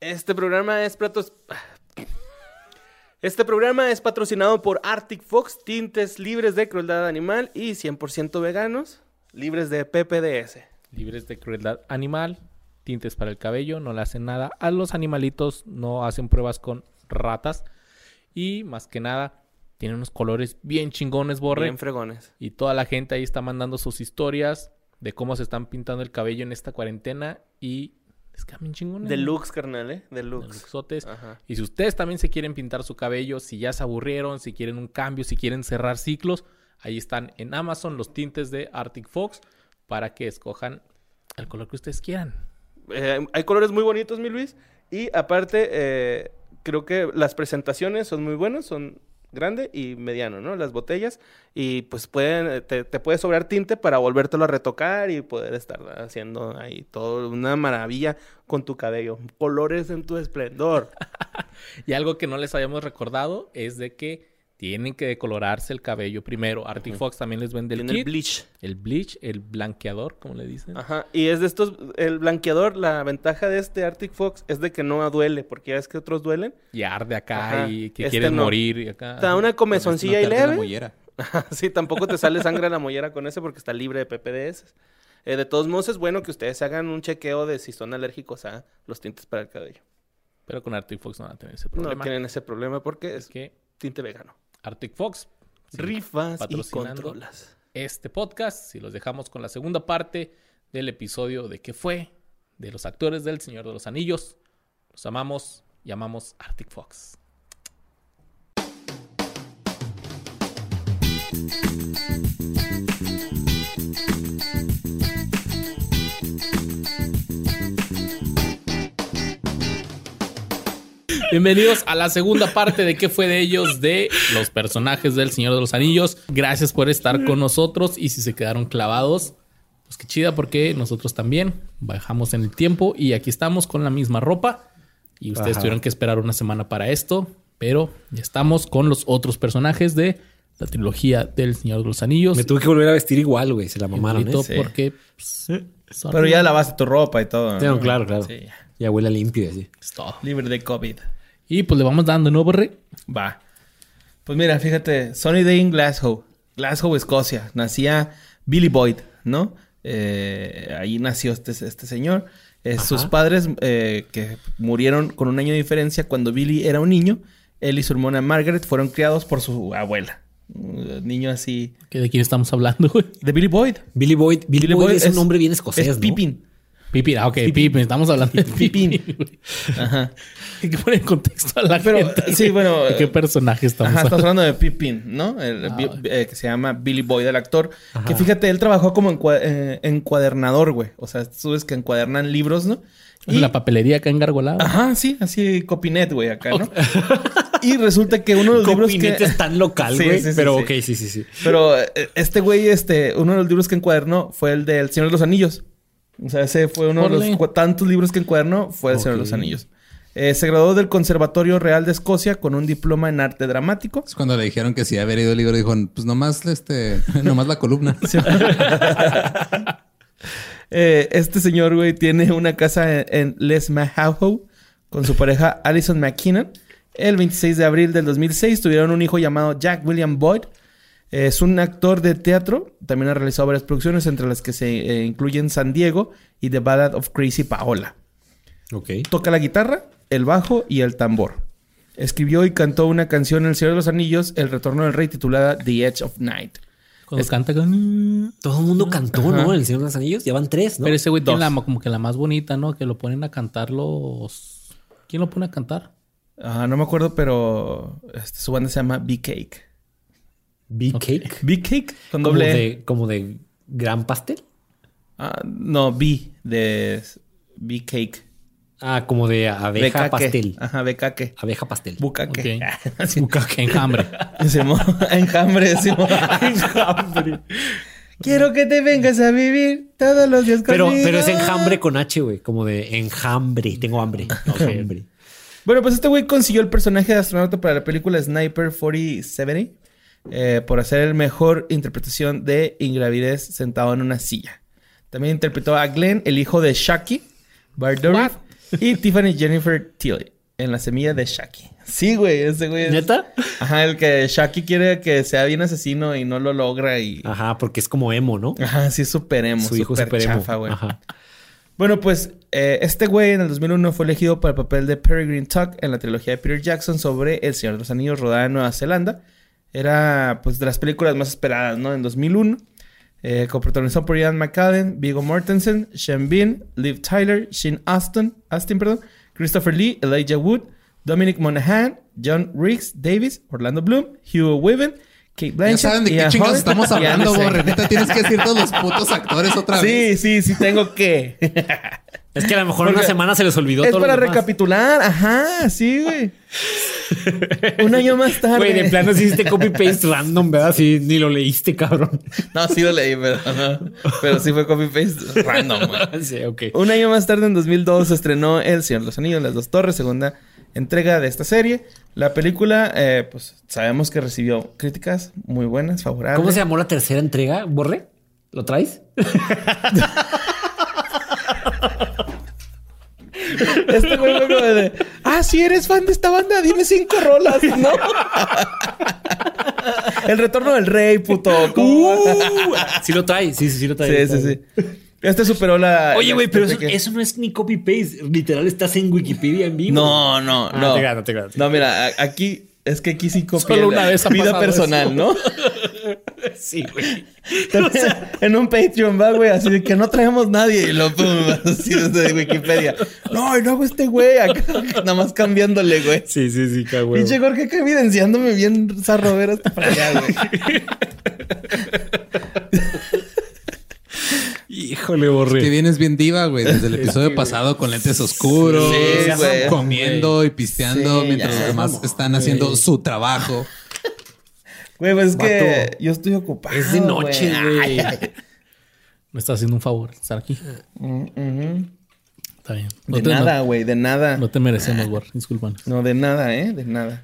Este programa es platos. Este programa es patrocinado por Arctic Fox, tintes libres de crueldad animal y 100% veganos, libres de PPDS. Libres de crueldad animal, tintes para el cabello, no le hacen nada a los animalitos, no hacen pruebas con ratas y más que nada tienen unos colores bien chingones, borre. Bien fregones. Y toda la gente ahí está mandando sus historias de cómo se están pintando el cabello en esta cuarentena y es que chingones. Deluxe, carnal, ¿eh? Deluxe. Deluxotes. Y si ustedes también se quieren pintar su cabello, si ya se aburrieron, si quieren un cambio, si quieren cerrar ciclos, ahí están en Amazon los tintes de Arctic Fox para que escojan el color que ustedes quieran. Eh, hay colores muy bonitos, mi Luis. Y aparte, eh, creo que las presentaciones son muy buenas, son grande y mediano, ¿no? Las botellas. Y pues pueden, eh, te, te puede sobrar tinte para volvértelo a retocar y poder estar haciendo ahí todo una maravilla con tu cabello. Colores en tu esplendor. y algo que no les habíamos recordado es de que tienen que decolorarse el cabello primero. Arctic Fox también les vende el kit. el bleach. El bleach, el blanqueador, como le dicen. Ajá. Y es de estos, el blanqueador, la ventaja de este Arctic Fox es de que no duele, porque ya ves que otros duelen. Y arde acá y que este quieres morir y acá. Está una comezoncilla y leve. sí, tampoco te sale sangre a la mollera con ese porque está libre de PPDS. Eh, de todos modos es bueno que ustedes hagan un chequeo de si son alérgicos a los tintes para el cabello. Pero con Arctic Fox no van a tener ese problema. No tienen ese problema porque es que tinte vegano. Arctic Fox. Rifas y controlas. Este podcast, si los dejamos con la segunda parte del episodio de qué fue, de los actores del Señor de los Anillos. Los amamos y amamos Arctic Fox. Bienvenidos a la segunda parte de qué fue de ellos, de los personajes del Señor de los Anillos. Gracias por estar con nosotros y si se quedaron clavados, pues qué chida porque nosotros también bajamos en el tiempo y aquí estamos con la misma ropa y ustedes tuvieron que esperar una semana para esto, pero ya estamos con los otros personajes de la trilogía del Señor de los Anillos. Me tuve que volver a vestir igual, güey, se la mamaron. ¿eh? Porque... Pues, pero ya lavaste tu ropa y todo. claro, claro. Ya huele limpio y así. Es todo. Libre de COVID. Y pues le vamos dando, ¿no, Borre? Va. Pues mira, fíjate, Sonny Day en Glasgow, Glasgow, Escocia. Nacía Billy Boyd, ¿no? Eh, ahí nació este, este señor. Eh, sus padres, eh, que murieron con un año de diferencia cuando Billy era un niño, él y su hermana Margaret fueron criados por su abuela. Un niño así. ¿De quién estamos hablando, güey? De Billy Boyd. Billy Boyd. Billy, Boyd, es, un nombre bien escocés. Es Pippin. Pippin, ah, ok, Pippin. Estamos hablando de Pippin. Ajá. Hay que poner en contexto a la gente. Sí, bueno. ¿De qué personaje estamos Ajá, estamos hablando de Pippin, ¿no? El, ah, eh, que se llama Billy Boyd, el actor. Que fíjate, él trabajó como eh, encuadernador, güey. O sea, tú ves que encuadernan libros, ¿no? Y... La papelería acá en Gargolado. Ajá, sí, así Copinet, güey, acá, ¿no? y resulta que uno de los libros que... es tan local, güey. Sí, sí, pero ok, sí, sí, sí. Pero eh, este güey, este, uno de los libros que encuadernó fue el de El Señor de los Anillos. O sea, ese fue uno de los tantos libros que encuadernó, fue El Señor de los Anillos. Eh, se graduó del Conservatorio Real de Escocia con un diploma en arte dramático. Es cuando le dijeron que si había leído el libro, dijo, pues nomás, este, nomás la columna. Eh, este señor, güey, tiene una casa en, Les Mahow con su pareja Alison McKinnon. El 26 de abril del 2006 tuvieron un hijo llamado Jack William Boyd. Es un actor de teatro. También ha realizado varias producciones, entre las que se eh, incluyen San Diego y The Ballad of Crazy Paola. Okay. Toca la guitarra, el bajo y el tambor. Escribió y cantó una canción en El Señor de los Anillos, El Retorno del Rey, titulada The Edge of Night. Cuando canta con... Todo el mundo cantó, ¿no? El Señor de los Anillos. Ya van tres, ¿no? Pero ese güey tiene la, como que la más bonita, ¿no? Que lo ponen a cantar los... ¿Quién lo pone a cantar? Ah, no me acuerdo, pero este, su banda se llama Big Cake. ¿Big Cake? Big Cake con doble de, ¿Como de gran pastel? Ah, no, B de Big Cake. Ah, como de abeja Becaque. pastel. Ajá, becaque. Abeja pastel. Bucaque. Ok. Así, Enjambre. Enjambre, Simón. Quiero que te vengas a vivir todos los días Pero, conmigo. pero es enjambre con H, güey. Como de enjambre. Tengo hambre. Enjambre. Bueno, pues este güey consiguió el personaje de astronauta para la película Sniper 4070 eh, por hacer el mejor interpretación de ingravidez sentado en una silla. También interpretó a Glenn, el hijo de Shaki, Bart Dourif, y Tiffany Jennifer Tilly en La semilla de Shaki. Sí, güey, ese güey es... ¿Neta? Ajá, el que Shaki quiere que sea bien asesino y no lo logra y... Ajá, porque es como emo, ¿no? Ajá, sí, super emo, Su hijo super super emo. chafa, güey. Ajá. Bueno, pues eh, este güey en el 2001 fue elegido para el papel de Peregrine Tuck en la trilogía de Peter Jackson sobre El Señor de los Anillos rodada en Nueva Zelanda. Era pues de las películas más esperadas, ¿no? En 2001. Eh, coprotagonizado por Ian McCallan, Viggo Mortensen, Sean Bean, Liv Tyler, Shane Aston, Astin, perdón, Christopher Lee, Elijah Wood, Dominic Monaghan, John Riggs Davis, Orlando Bloom, Hugh Weaven, Kate Ya Blanchett. saben de qué chingados estamos hablando. Borre. Neta, tienes que decir todos los putos actores otra vez. Sí, sí, sí tengo que. Es que a lo mejor en una Porque semana se les olvidó es todo para lo demás. recapitular, ajá, sí, güey. Un año más tarde. Güey, de plano hiciste copy-paste random, ¿verdad? Sí, ni lo leíste, cabrón. No, sí lo leí, pero, ajá. pero sí fue copy paste random, güey. sí, ok. Un año más tarde, en 2002, se estrenó El Señor de los Anillos, Las Dos Torres, segunda entrega de esta serie. La película, eh, pues sabemos que recibió críticas muy buenas, favorables. ¿Cómo se llamó la tercera entrega, Borre? ¿Lo traes? Este güey fue como de, ah, si eres fan de esta banda, dime cinco rolas, ¿no? El retorno del rey, puto. Uh, sí lo trae, sí, sí, sí lo trae. sí, sí, sí. Este superó la. Oye, güey, pero eso, no es ni copy-paste. Literal, estás en Wikipedia en vivo. No, no, Ah, no. te gano, te gano. No, mira, aquí es que aquí sí copié Solo una vez ha vida personal, eso. ¿no? Sí, güey. En un Patreon va, güey, así de que no traemos nadie y lo pum, así desde Wikipedia. No, y luego este güey acá, nada más cambiándole, güey. Sí, sí, sí, cabrón. Pinche Jorge acá evidenciándome bien zarro ver hasta para allá, güey. Híjole, Borre. Que vienes bien diva, güey. Desde el episodio pasado con lentes oscuros. Sí, güey. Comiendo y pisteando Sí, mientras los demás están haciendo su trabajo. Güey, pues es que yo estoy ocupado. Es de noche, güey. Me está haciendo un favor estar aquí. Está bien. No De te, nada, güey, de nada. No, te merecemos, Bor. Disculpan. No, de nada, ¿eh? De nada.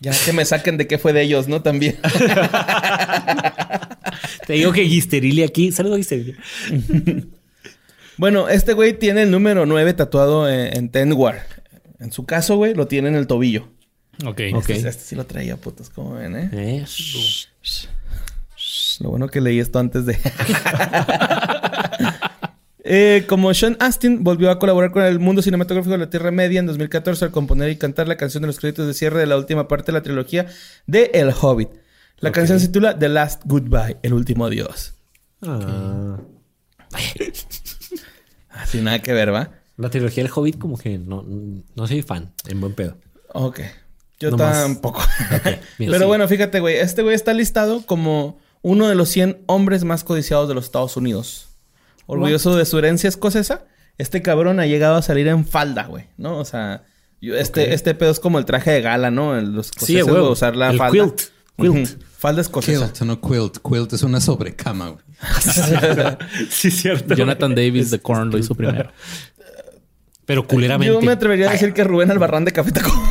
Ya que me saquen de qué fue de ellos, ¿no? También. Te digo que Gisterile aquí. Saludos, Gisterile. bueno, este güey tiene el número 9 tatuado en, en Tenwar. En su caso, güey, lo tiene en el tobillo. Ok. Ok. Este, este sí lo traía, putos, como ven, ¿eh? Eh, Lo bueno que leí esto antes de... Eh, como Sean Astin volvió a colaborar con el mundo cinematográfico de la Tierra Media en 2014 al componer y cantar la canción de los créditos de cierre de la última parte de la trilogía de El Hobbit. La canción se titula The Last Goodbye, el último adiós. ah. Así nada que ver, ¿va? La trilogía del Hobbit, como que no, no soy fan, en buen pedo. Ok. Yo No tampoco. mira, Pero sí. bueno, fíjate, güey. Este güey está listado como uno de los 100 hombres más codiciados de los Estados Unidos. Orgulloso de su herencia escocesa, este cabrón ha llegado a salir en falda, güey. ¿No? O sea, yo- este, este pedo es como el traje de gala, ¿no? El- Los Sí, escoceses, güey. güey, usar la El falda. quilt. Quilt. Falda escocesa. Quilt, no quilt. Quilt es una sobrecama, güey. sí, cierto. Jonathan Davis de Korn lo hizo primero. Pero culeramente. Yo me atrevería a decir que Rubén Albarrán de Café Tacuba.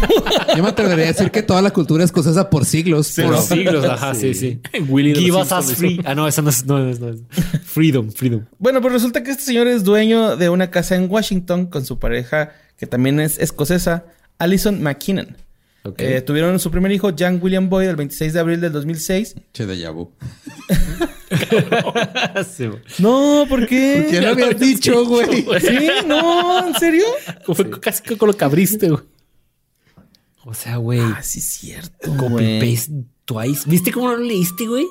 Yo me atrevería a decir que toda la cultura escocesa por siglos. Por siglos, ajá, sí, sí. Willy Give us us free. Ah, no, eso no es, no es, no es. Freedom, freedom. Bueno, pues resulta que este señor es dueño de una casa en Washington con su pareja, que también es escocesa, Alison McKinnon. Ok. Eh, tuvieron su primer hijo, Jan William Boyd, el 26 de abril del 2006. Che de Yabu. Sí. No, ¿por qué? ¿Qué lo habías dicho, güey? Sí, no, ¿en serio? Fue casi que con lo que abriste, güey. O sea, güey. Ah, sí, es cierto. Copy paste twice. ¿Viste cómo no lo leíste, güey?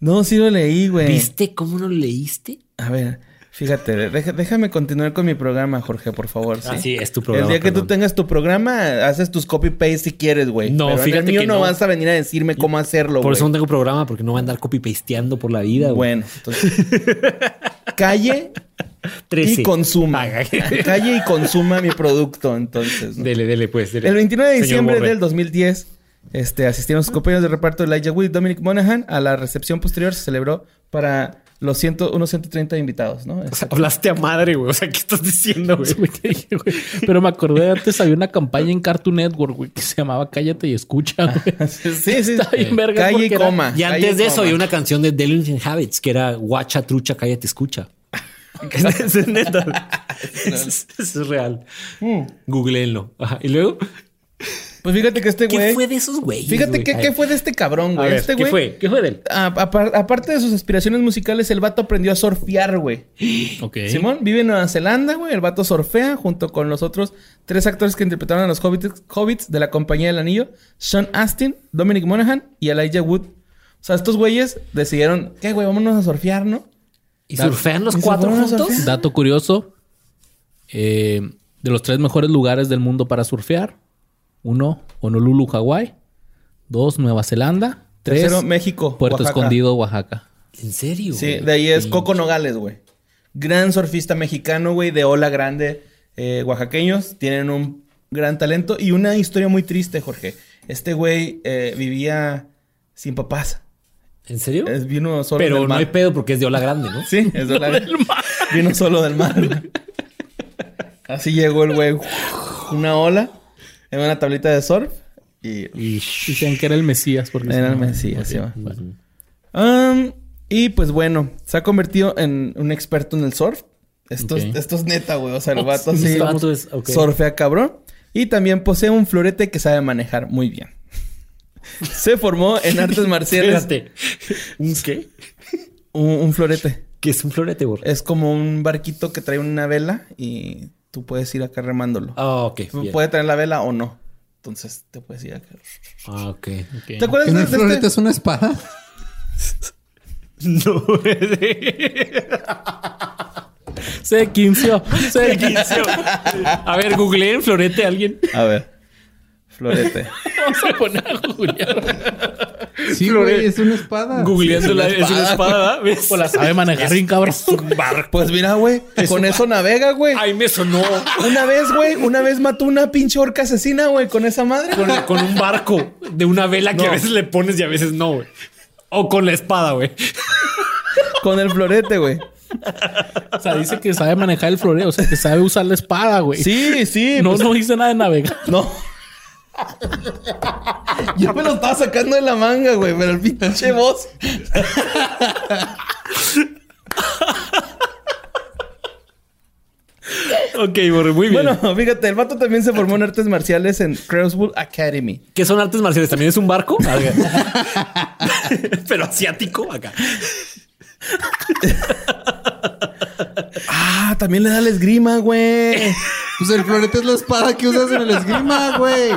No, sí lo leí, güey. ¿Viste cómo no lo leíste? A ver, Fíjate, deja- déjame continuar con mi programa, Jorge, por favor. Ah, sí, es tu programa, El día que tú tengas tu programa, haces tus copy-paste si quieres, güey. No, Pero en fíjate el mío que no, no. vas a venir a decirme cómo hacerlo, Por eso no tengo programa, porque no voy a andar copy-pasteando por la vida, güey. Bueno, entonces... calle 13. y consuma. Paga. calle y consuma mi producto, entonces. ¿no? Dele, dele, pues. dele. El 29 de Señor diciembre Borre. del 2010, este, asistieron sus compañeros de reparto Elijah Wood y Dominic Monaghan. A la recepción posterior se celebró para los 100, unos 130 invitados, ¿no? O sea, hablaste a madre, güey. O sea, ¿qué estás diciendo, güey? Pero me acordé antes había una campaña en Cartoon Network, güey, que se llamaba Cállate y escucha, güey. sí, sí. Está bien verga Calle y era- coma. Y antes de eso coma. había una canción de Delinquent Habits que era Guacha, trucha, cállate, escucha. es, es neta. es, es real. Googleenlo. Ajá. Y luego, Pues fíjate que este ¿qué güey... fue de esos güeyes? Fíjate güey? que, qué fue de este cabrón, a güey. ver, Este ¿Qué güey... fue? ¿Qué fue de él? a- aparte de sus aspiraciones musicales, el vato aprendió a surfear, güey. Ok. Simón vive en Nueva Zelanda, güey. El vato surfea junto con los otros tres actores que interpretaron a los hobbits, hobbits de la Compañía del Anillo: Sean Astin, Dominic Monaghan y Elijah Wood. O sea, estos güeyes decidieron, ¿qué, güey? Vámonos a surfear, ¿no? ¿Y surfean los ¿Y se cuatro juntos? Dato curioso. eh, de los tres mejores lugares del mundo para surfear. Uno, Honolulu, Hawái. Dos, Nueva Zelanda. Tres, Tercero, México. Puerto Oaxaca. Escondido, Oaxaca. ¿En serio? Sí, güey? de ahí es Coco Nogales, güey. Gran surfista mexicano, güey, de ola grande, eh, oaxaqueños. Tienen un gran talento y una historia muy triste, Jorge. Este güey eh, vivía sin papás. ¿En serio? Es, vino solo Pero del no mar. hay pedo porque es de ola grande, ¿no? Sí, es de ola Vino solo del mar. Así llegó el güey. Una ola en una tablita de surf y Dicen que era el Mesías. Porque Era el Mesías, sí, bueno. Um, y pues bueno, se ha convertido en un experto en el surf. Esto, es, Ok. esto es neta, güey. O sea, el vato sí Este vato es- surfea cabrón. Y también posee un florete que sabe manejar muy bien. se formó en artes marciales. Espérate. ¿Un qué? Un, un florete. ¿Qué es un florete, güey? Es como un barquito que trae una vela y tú puedes ir acá remándolo. Ah, ok. bien. Puede traer la vela o no. Entonces te puedes ir acá. Ah, ok. Ok. ¿Te acuerdas ¿Que no de, florete este? es una espada? No. Se quinció. Se quinció. A ver, googleen florete a alguien. A ver. Florete. Vamos a poner a googlear. Sí, güey, es una espada. Googleando la, es una es una espada, ¿ves? O la sabe manejar bien, cabrón. Pues mira, güey. Con eso navega, güey. Ay, me sonó Una vez, güey, una vez mató una pinche orca asesina, güey, con esa madre. con, con un barco de una vela que a veces le pones y a veces no, güey. O con la espada, güey. Con el florete, güey. O sea, dice que sabe manejar el floreo. O sea, que sabe usar la espada, güey. Sí, sí. No, pues, no hice nada de navegar. no. Yo me lo estaba sacando de la manga, güey, pero el pinche voz. Ok, muy bien. Bueno, fíjate, el vato también se formó en artes marciales en Crowswood Academy. ¿Qué son artes marciales? ¿También es un barco? Acá. Pero asiático, acá. Ah, también le da la esgrima, güey. Pues el florete es la espada que usas en el esgrima, güey.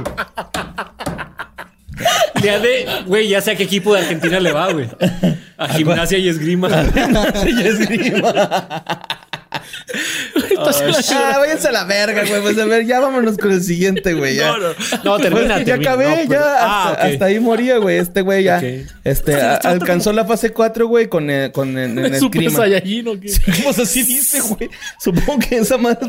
Ya de, güey, ya sé a qué equipo de Argentina le va, güey. A gimnasia y esgrima. y esgrima. ah, váyanse a la verga, güey. Pues a ver, ya vámonos con el siguiente, güey. ya. No, no. No, termina, Pues que ya termina. acabé, No, ya hasta, Ah, ok. hasta ahí moría, güey. Este güey ya este, a- alcanzó la fase 4, güey, con, eh, con en, en Super esgrima. Saiyajin o qué. Pues así dice, güey. Supongo que esa madre.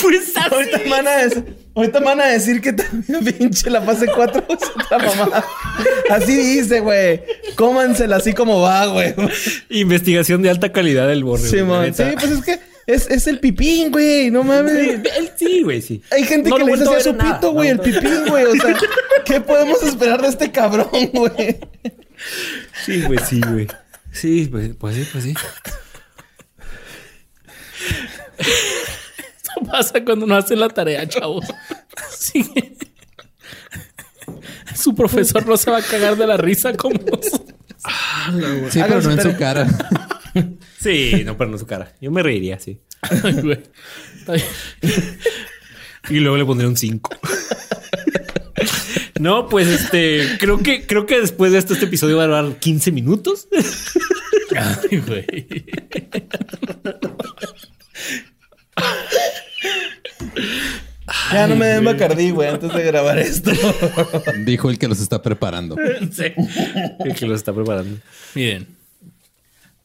Pues así. Ahorita van a decir, ahorita van a decir que también pinche la fase 4 es otra mamá. Así dice, güey. Cómansela así como va, güey. Investigación de alta calidad del borre. la Sí, neta. pues es que es, es el pipín, güey. No mames. Sí, él sí, güey, sí. Hay gente No que le dice así a su nada. pito, güey, el pipín, güey. O sea, ¿qué podemos esperar de este cabrón, güey? Sí, güey, sí, güey. Sí, pues, pues sí, pues sí. Eso pasa cuando no hacen la tarea, chavos. Sí. Su profesor no se va a cagar de la risa como. Sí, pero no en su cara. Sí, no, pero no su cara. Yo me reiría, sí. Y luego le pondría un 5. No, pues este, creo que, creo que después de esto, este episodio va a durar 15 minutos. Ya no me den Bacardí, güey, antes de grabar esto. Dijo el que los está preparando. Sí, el que los está preparando. Miren.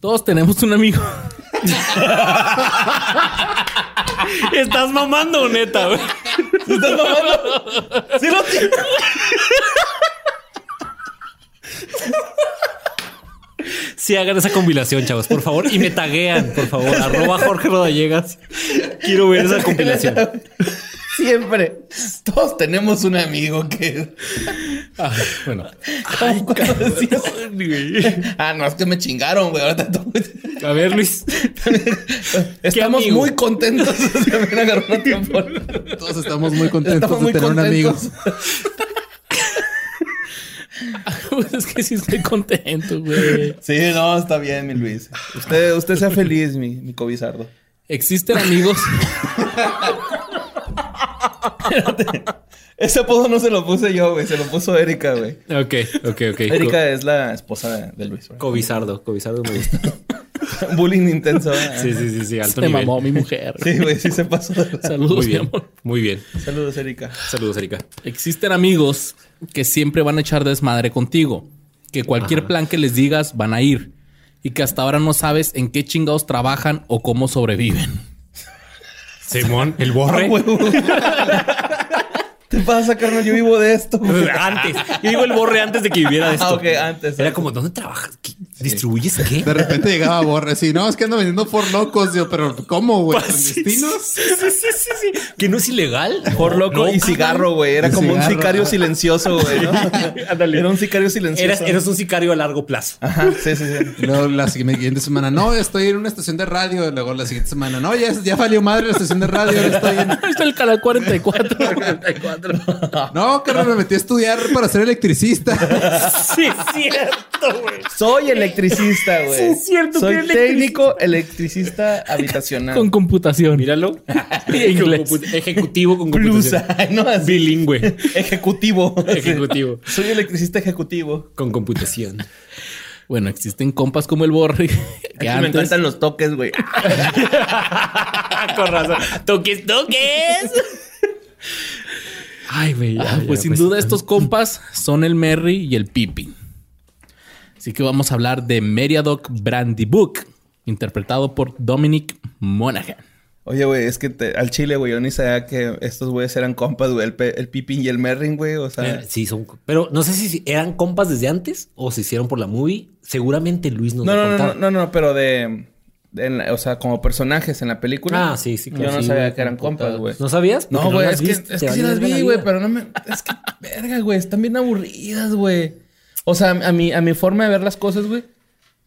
Todos tenemos un amigo. Estás mamando, neta, güey. ¿Estás mamando? Sí lo. Sí, hagan esa compilación, chavos, por favor. Y me taguean, por favor. Arroba Jorge Rodallegas. Quiero ver esa compilación. Siempre. Todos tenemos un amigo que. Ah, bueno. ¿Cómo cómo decías? Ah, no, es que me chingaron, güey. Ahorita todo- A ver, Luis. Estamos muy contentos de haber agarrado tiempo. Todos estamos muy contentos Estamos de muy tener un amigo. contentos. Pues es que sí estoy contento, güey. Sí, no, está bien, mi Luis. Usted, usted sea feliz, mi, mi cobizardo. Existen amigos. Ese apodo no se lo puse yo, güey. Se lo puso Erika, güey. Ok, ok, ok. Erika es la esposa de, Luis. güey. Cobizardo. Cobizardo me gusta. Bullying intenso. ¿eh? Sí, sí, sí, sí. Alto Se nivel. mamó mi mujer. Sí, güey, sí se pasó. de verdad. Saludos, Muy mi bien. amor. Muy bien. Saludos, Erika. Saludos, Erika. Existen amigos que siempre van a echar desmadre contigo. Que cualquier plan que les digas van a ir. Y que hasta ahora no sabes en qué chingados trabajan o cómo sobreviven. Simón, el borre. Ah, huevo. ¿Te pasa, carnal? Yo vivo de esto. antes. Yo digo el borre antes de que viviera de esto. Ah, ok, antes. Era como, ¿dónde trabajas? ¿Qué- ¿Distribuyes qué? De repente llegaba Borre así, no, es que ando vendiendo por locos, yo, pero ¿cómo, güey? Sí, ¿Clandestinos? Sí, sí, sí, sí, sí. Que no es ilegal. Por loco No, y cigarro, güey. Era como un sicario silencioso, güey, ¿no? Era un sicario silencioso. Eras, eras un sicario a largo plazo. Ajá, sí, sí, sí. Luego la siguiente semana, no, estoy en una estación de radio. Luego la siguiente semana, no, ya, ya valió madre la estación de radio. estoy en... Está el canal 44. No, carnal, me metí a estudiar para ser electricista. Sí, es cierto, güey. Soy electricista, güey. Sí, es cierto, Soy que técnico electricista habitacional. Con computación. Míralo. Ejecutivo con computación. ay, no, así. Bilingüe. Ejecutivo. Ejecutivo. Soy electricista ejecutivo. Con computación. Bueno, existen compas como el Borre. Que Aquí me antes, encantan los toques, güey. Con razón. Toques, toques. Ay, güey. Ah, ya, pues sin duda estos compas son el Merry y el Pippin. Así que vamos a hablar de Meriadoc Brandybook, interpretado por Dominic Monaghan. Oye, güey, es que te- al chile, güey, yo ni sabía que estos güeyes eran compas, güey. El, el Pippin y el Merrin, güey. O sea, Eh, Sí, son. Pero no sé si eran compas desde antes o se hicieron por la movie. Seguramente Luis nos no, no, no, no, no, no, pero de, de en la- o sea, como personajes en la película. Ah, sí, sí, Yo claro. no Sí, sabía güey, que eran compas, güey. ¿No sabías? No, güey, es que, es que sí las vi, güey, pero no me... Es que, verga, güey, están bien aburridas, güey. O sea, a mi, a mi forma de ver las cosas, güey,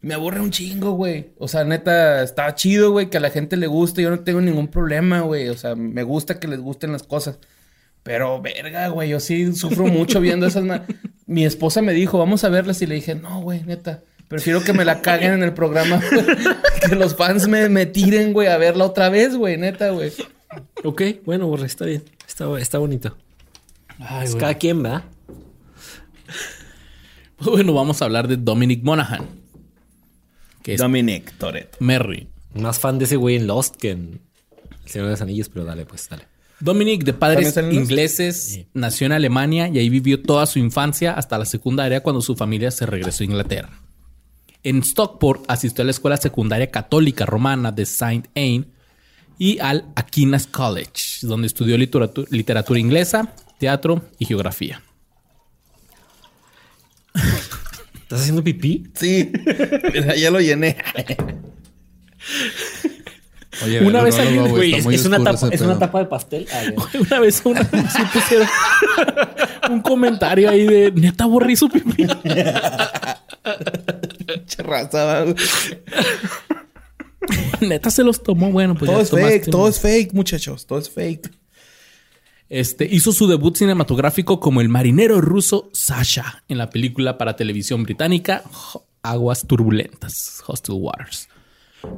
me aburre un chingo, güey. O sea, neta, está chido, güey, que a la gente le guste. Yo no tengo ningún problema, güey. O sea, me gusta que les gusten las cosas. Pero, verga, güey, yo sí sufro mucho viendo esas... Mi esposa me dijo, vamos a verlas. Y le dije, no, güey, neta. Prefiero que me la caguen en el programa, güey. Que los fans me, me tiren, güey, a verla otra vez, güey, neta, güey. Ok, bueno, borre, está bien. Está, está bonito. Ay, Es güey. cada quien, ¿verdad? Bueno, vamos a hablar de Dominic Monaghan, que es Dominic Toretto. Merry. Más fan de ese güey en Lost que en El Señor de los Anillos, pero dale, pues, dale. Dominic, de ¿También padres ingleses, nació en Alemania y ahí vivió toda su infancia hasta la secundaria cuando su familia se regresó a Inglaterra. En Stockport asistió a la escuela secundaria católica romana de Saint Anne y al Aquinas College, donde estudió literatura, literatura inglesa, teatro y geografía. ¿Estás haciendo pipí? Sí, Mira, ya lo llené. Oye, Una vez alguien, Güey, es, una tapa, es una tapa de pastel. Ah. Una vez una sí pusieron un comentario ahí de neta aburrí su pipí. Charraza, neta se los tomó. Bueno, pues todo ya es tomaste fake, un- todo es fake, muchachos, todo es fake. Este, hizo su debut cinematográfico como el marinero ruso Sasha en la película para televisión británica Aguas Turbulentas, Hostile Waters.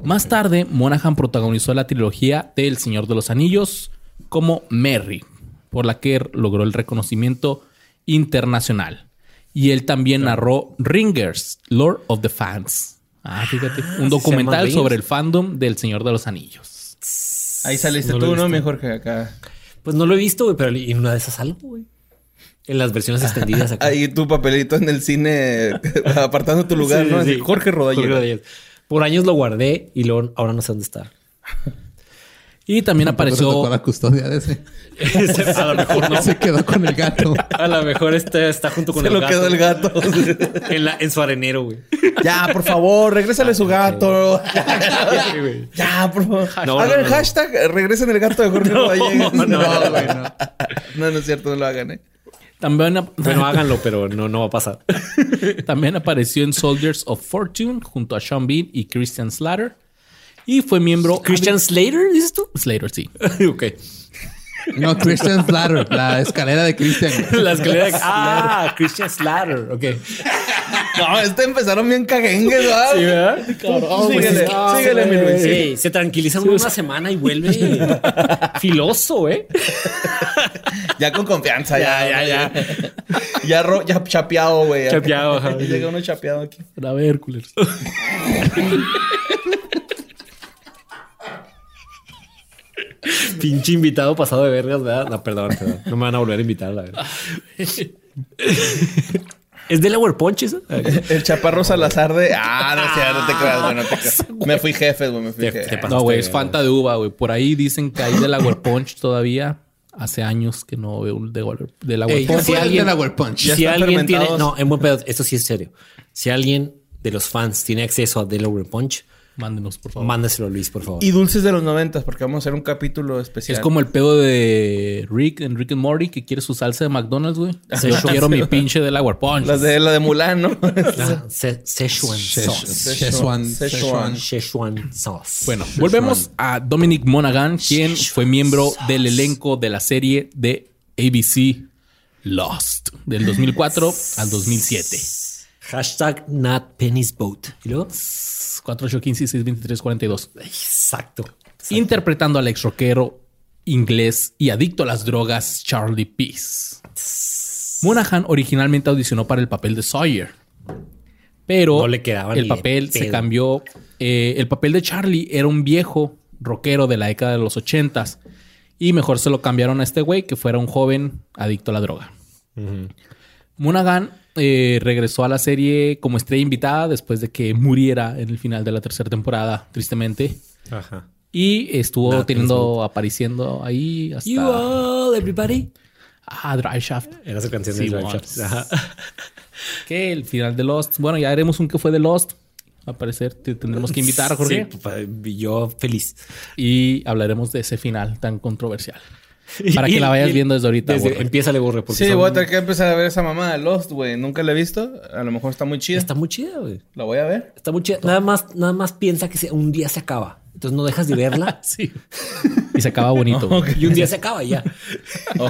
Más tarde, Monaghan protagonizó la trilogía de El Señor de los Anillos como Merry, por la que logró el reconocimiento internacional. Y él también narró Ringers, Lord of the Fans. Ah, fíjate, un documental sobre el fandom del Señor de los Anillos. Ahí saliste No tú, ¿no, mi Jorge? Acá. Pues no lo he visto, güey, pero en una de esas algo, güey. En las versiones extendidas acá. Ahí tu papelito en el cine apartando tu lugar, Sí, ¿no? sí. Jorge Rodallega. Por años lo guardé y luego ahora no sé dónde está. Y también apareció. la custodia de ese. a lo mejor no. Se quedó con el gato. A lo mejor este está junto con Se el lo gato. quedó el gato. En, la- en su arenero, güey. ya, por favor, regrésale su gato. Sí, ya, por favor. No, hagan no, no, hashtag, regresen el gato de Jorge Rodallega. no, No, güey, no. No, no es cierto, no lo hagan, ¿eh? También, Bueno, háganlo, pero no, no va a pasar. también apareció en Soldiers of Fortune junto a Sean Bean y Christian Slater. Y fue miembro. Christian Slater, dices tú? Slater, sí. ok. No, Christian Slater, la escalera de Christian. La escalera. de- Ah, Christian Slater. Ok. No, este empezaron bien caguengues, ¿verdad? Sí, ¿verdad? síguele, síguele, mi Luis. Sí, se tranquiliza uno una semana y vuelve filoso, ¿eh? Ya con confianza, ya, Ya, ya, ya. Ya, ro- ya chapeado, güey. Chapeado, ajá. Llega uno chapeado aquí. A ver, Pinche invitado pasado de vergas, ¿verdad? No, perdón, perdón. No me van a volver a invitar, la verdad. ¿Es Delaware Punch eso? El chaparro Salazar de. Ah, no sé, no te creas, güey, no te creas. Me fui jefe, güey, me fui Te- jefe. te No, güey, es. Fanta de uva, güey. Por ahí dicen que hay Delaware Punch todavía. Hace años que no veo un Delaware, Delaware Ey, Punch. si ¿Cuál fue el alguien- Delaware Punch? Si alguien tiene. No, en buen pedo, esto sí es serio. Si alguien de los fans tiene acceso a Delaware Punch, Mándenos, por favor. mándaselo a Luis, por favor. Y dulces de los noventas, porque vamos a hacer un capítulo especial. Es como el pedo de Rick en Rick and Morty que quiere su salsa de McDonald's, güey. Yo quiero mi pinche Delaware Punch. Las de la de Mulan, ¿no? Szechuan sauce. Szechuan sauce. Bueno, volvemos a Dominic Monaghan, quien fue miembro del elenco de la serie de ABC Lost, del 2004 al 2007. Hashtag not penny's boat. ¿Y luego? 4815 623 42. Exacto. Interpretando al ex rockero inglés y adicto a las drogas Charlie Peace. Monaghan originalmente audicionó para el papel de Sawyer. Pero No le quedaba el papel se cambió. Eh, el papel de Charlie era un viejo rockero de la década de los ochentas. Y mejor se lo cambiaron a este güey que fuera un joven adicto a la droga. Monaghan eh, regresó a la serie como estrella invitada después de que muriera en el final de la tercera temporada, tristemente. Ajá. Y estuvo teniendo, apareciendo ahí hasta... You all, everybody. Ah, Dry Shaft. Era su canción Sí, de Drive mon. Shaft. Ajá. Que el final de Lost. Bueno, ya haremos un que fue de Lost. Al parecer te tendremos que invitar, Jorge. Sí, pa- yo feliz. Y hablaremos de ese final tan controversial. Para que la vayas viendo desde ahorita, Desde, borre. empieza borre. porque Sí, son- voy a tener que empezar a ver esa mamá de Lost, güey. Nunca la he visto. A lo mejor está muy chida. Está muy chida, güey. La voy a ver. Está muy chida. Nada más, nada más piensa que un día se acaba. Entonces no dejas de verla. Sí. Y se acaba bonito. y un día se acaba y ya.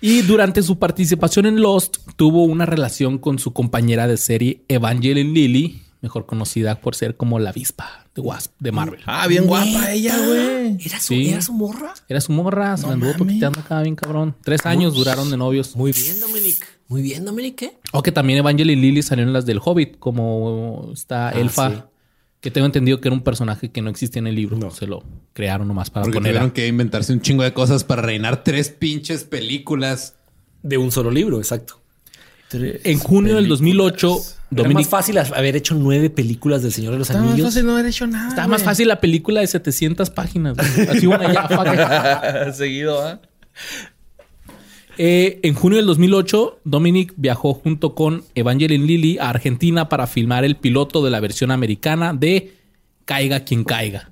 Y durante su participación en Lost, tuvo una relación con su compañera de serie Evangeline Lilly, mejor conocida por ser como la avispa de Wasp de Marvel. Ah, bien guapa ella, güey. ¿Era su, Sí. ¿Era su morra? Era su morra, se la anduvo toqueteando acá bien cabrón. Tres años duraron de novios. Muy bien, Dominic. Muy bien, Dominic. ¿eh? O que también Evangeline Lilly salió en las del Hobbit, como está Elfa, sí. que tengo entendido que era un personaje que no existía en el libro. Se lo crearon nomás para Porque poner. tuvieron a- que inventarse un chingo de cosas para reinar tres pinches películas. De un solo libro, exacto. En junio del 2008, Era más Dominic fácil haber hecho nueve películas del Señor de los Está más Anillos. fácil no haber hecho nada. Estaba más fácil la película de 700 páginas. güey. Así una ya. Seguido, ¿ah? Eh, en junio del 2008, Dominic viajó junto con Evangeline Lilly a Argentina para filmar el piloto de la versión americana de Caiga quien caiga.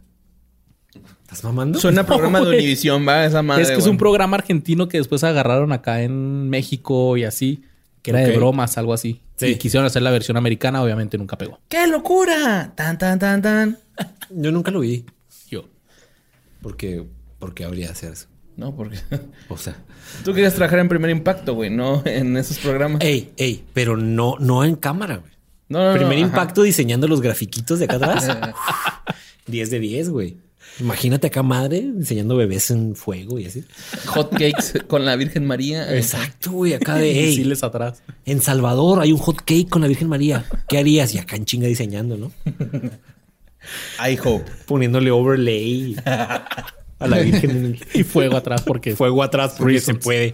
¿Estás mamando? Suena programa de. Univisión, va, esa madre. es que es un programa argentino que después agarraron acá en México y así, que era de bromas, algo así. Sí. Y quisieron hacer la versión americana, obviamente nunca pegó. ¡Qué locura! Tan, tan, tan, tan. Yo nunca lo vi. Yo. Porque, porque habría de hacer eso. No, porque O sea, tú querías trabajar en primer impacto, güey, no en esos programas. ey, ey, pero no, no en cámara, güey. No, no, no, Primer ajá. impacto diseñando los grafiquitos de acá atrás. 10 de 10, güey. Imagínate acá madre diseñando bebés en fuego y así. Hot cakes con la Virgen María. Exacto, güey. Acá de, ey, Misiles atrás. en Salvador hay un hot cake con la Virgen María. ¿Qué harías? Y acá en chinga diseñando, ¿no? I hope. Poniéndole overlay. a la Virgen en el Y fuego atrás porque fuego atrás porque se puede.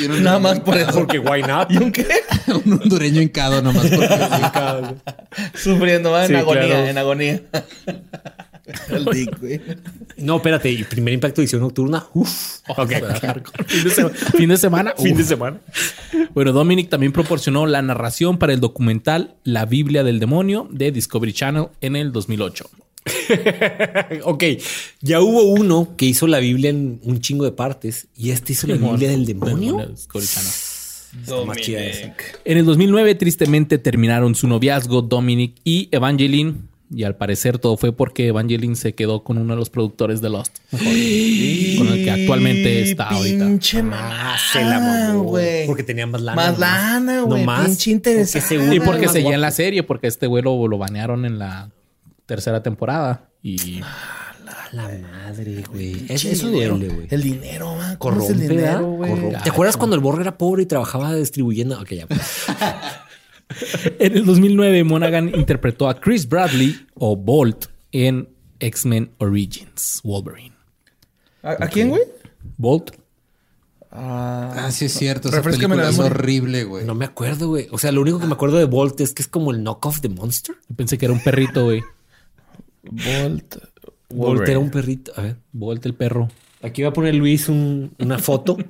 Y un, Nada más por eso. Porque why not? ¿Y un qué? un hondureño hincado nomás. Porque. Sufriendo, va en agonía, claro. en agonía. El dick, güey. No, espérate. Y primer impacto edición nocturna. Uf. Ok. fin de, fin de semana. Fin de semana. Bueno, Dominic también proporcionó la narración para el documental La Biblia del Demonio de Discovery Channel en el 2008. ok. Ya hubo uno que hizo la Biblia en un chingo de partes. Y este hizo la Biblia del demonio. Discovery Channel. En el 2009, tristemente, terminaron su noviazgo Dominic y Evangeline. Y al parecer todo fue porque Evangeline se quedó con uno de los productores de Lost. Mejor. con el que actualmente está ahorita. Pinche Ah, mamá, se la mamó. güey. Porque tenía más lana. Más lana, güey. Nomás. Pinche interesante. Porque Y porque más seguía en la serie, porque este güey lo, lo banearon en la tercera temporada. Y A la madre, güey. Es- Pinche Eso dinero. duele, güey. El dinero, man. ¿Cómo es Corrompe, el dinero, güey? ¿Te acuerdas cuando el Borg era pobre y trabajaba distribuyendo? Ok, ya. pues. en el 2009, Monaghan interpretó a Chris Bradley o Bolt en X-Men Origins Wolverine. ¿A, a quién, güey? Bolt. Ah, sí es cierto. Esa Refrescame la película es horrible, güey. No me acuerdo, güey. O sea, lo único que me acuerdo de Bolt es que es como el knockoff de Monster. Pensé que era un perrito, güey. Bolt. Bolt era un perrito. A ver. Bolt el perro. Aquí va a poner Luis un- una foto.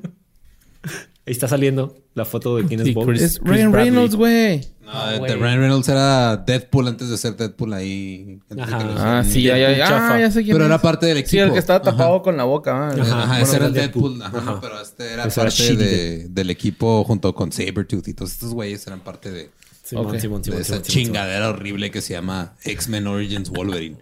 Ahí está saliendo la foto de quién es. Chris- Es Ryan. Reynolds, güey. No, de Ryan Reynolds era Deadpool antes de ser Deadpool ahí. Ajá. Ah, sí, ya, ya, ya. chafa. Ah, ya sé quién Pero es. era parte del equipo. Sí, el que estaba tapado con la boca. ah. Ajá, Ajá, ese era el Deadpool. Deadpool. Ajá, pero este era Ese parte de- del equipo junto con Sabretooth y todos estos güeyes eran parte de, Simón, Ok. Simón, de Simón, esa Simón, Simón, chingadera horrible que se llama X-Men Origins Wolverine.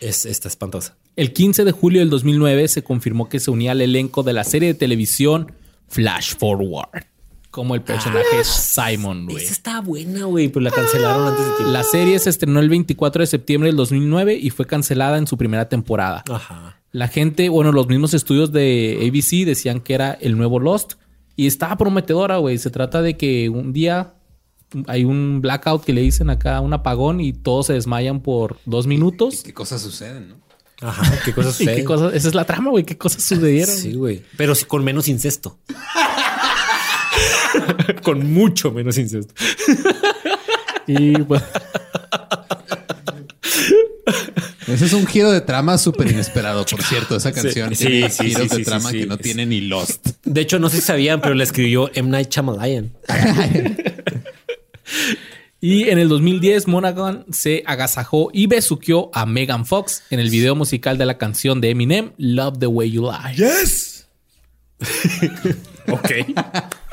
Es esta espantosa. El 15 de julio del 2009 se confirmó que se unía al elenco de la serie de televisión Flash Forward. Como el personaje Simon, güey. Esa estaba buena, güey, pero la cancelaron antes de tiempo. La serie se estrenó el 24 de septiembre del 2009 y fue cancelada en su primera temporada. Ajá. La gente, bueno, los mismos estudios de ABC decían que era el nuevo Lost y estaba prometedora, güey. Se trata de que un día hay un blackout que le dicen acá, un apagón y todos se desmayan por dos minutos. ¿Qué cosas suceden, no? Ajá. ¿Qué cosas ¿Y qué cosas? Esa es la trama, güey. ¿Qué cosas sucedieron? Sí, güey. Pero sí con menos incesto. con mucho menos incesto. Y pues, Ese es un giro de trama súper inesperado, por cierto. Esa canción Sí, tiene sí, giros sí, de sí, trama sí, que no tiene ni Lost. De hecho, no sé si sabían, pero la escribió M. Night Shyamalan. Y en el 2010, Monaghan se agasajó y besuqueó a Megan Fox en el video musical de la canción de Eminem, Love the Way You Lie. Yes. Ok.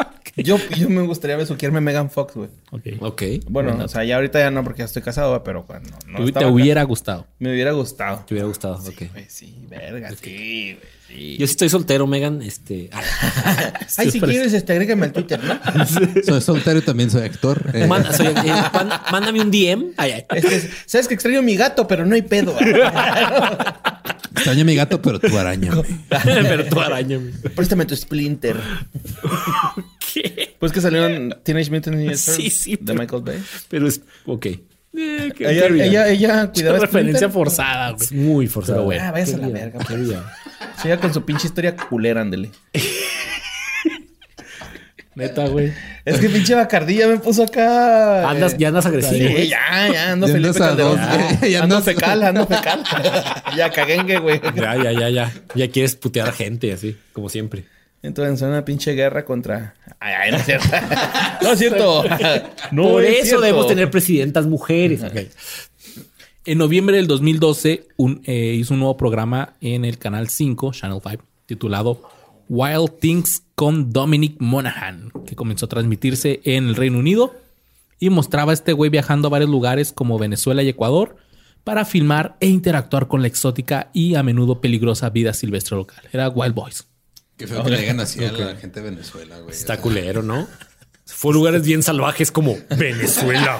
Yo, yo me gustaría besuquearme a Megan Fox, güey. Ok. Ok. Bueno, o sea, ya ahorita ya no porque ya estoy casado, güey, pero cuando no Te- estaba te acá, hubiera gustado. Me hubiera gustado. Te hubiera gustado. Ok. Güey, sí, verga, sí, güey, sí. Yo sí estoy soltero, Megan. Este. Ay, si quieres, este, agrégame al Twitter, ¿no? Soy soltero y también soy actor. Eh, soy- eh, man- mándame un DM. Ay, ay. Es que, sabes que extraño a mi gato, pero no hay pedo. extraño a mi gato, pero tú arañame. Pero tu araña. güey. Préstame tu Splinter. Pues que salieron Teenage Mutant Ninja Sí, Turtles sí, de pero- Michael Bay. Pero es. Ok. Eh, Ella, ella, ella cuidaba a referencia Splinter. forzada, güey. Es muy forzado. Pero bueno. Ah, váyase a la verga. pues. Sí, ella con su pinche historia culera, ándele. Neta, güey. Es que pinche Bacardilla me puso acá. Andas, eh, ya andas agresivo. Sí, güey. ya, ya ando Ya Felipe Calderón. dos, Ya, güey. Ya ando andas- fecal, ando fecal. ya caguengue, güey. Ya, ya, ya, ya. Ya quieres putear a gente así, como siempre. Entonces, una pinche guerra contra. Ay, ay, no es cierto. no es cierto. No Por es eso cierto. debemos tener presidentas mujeres. Ok. En noviembre del 2012 un- eh, hizo un nuevo programa en el canal 5, Channel 5, titulado Wild Things con Dominic Monaghan, que comenzó a transmitirse en el Reino Unido y mostraba a este güey viajando a varios lugares como Venezuela y Ecuador para filmar e interactuar con la exótica y a menudo peligrosa vida silvestre local. Era Wild Boys. Qué feo que le digan así a la gente de Venezuela, güey. Está culero, ¿no? Fue a lugares bien salvajes como Venezuela.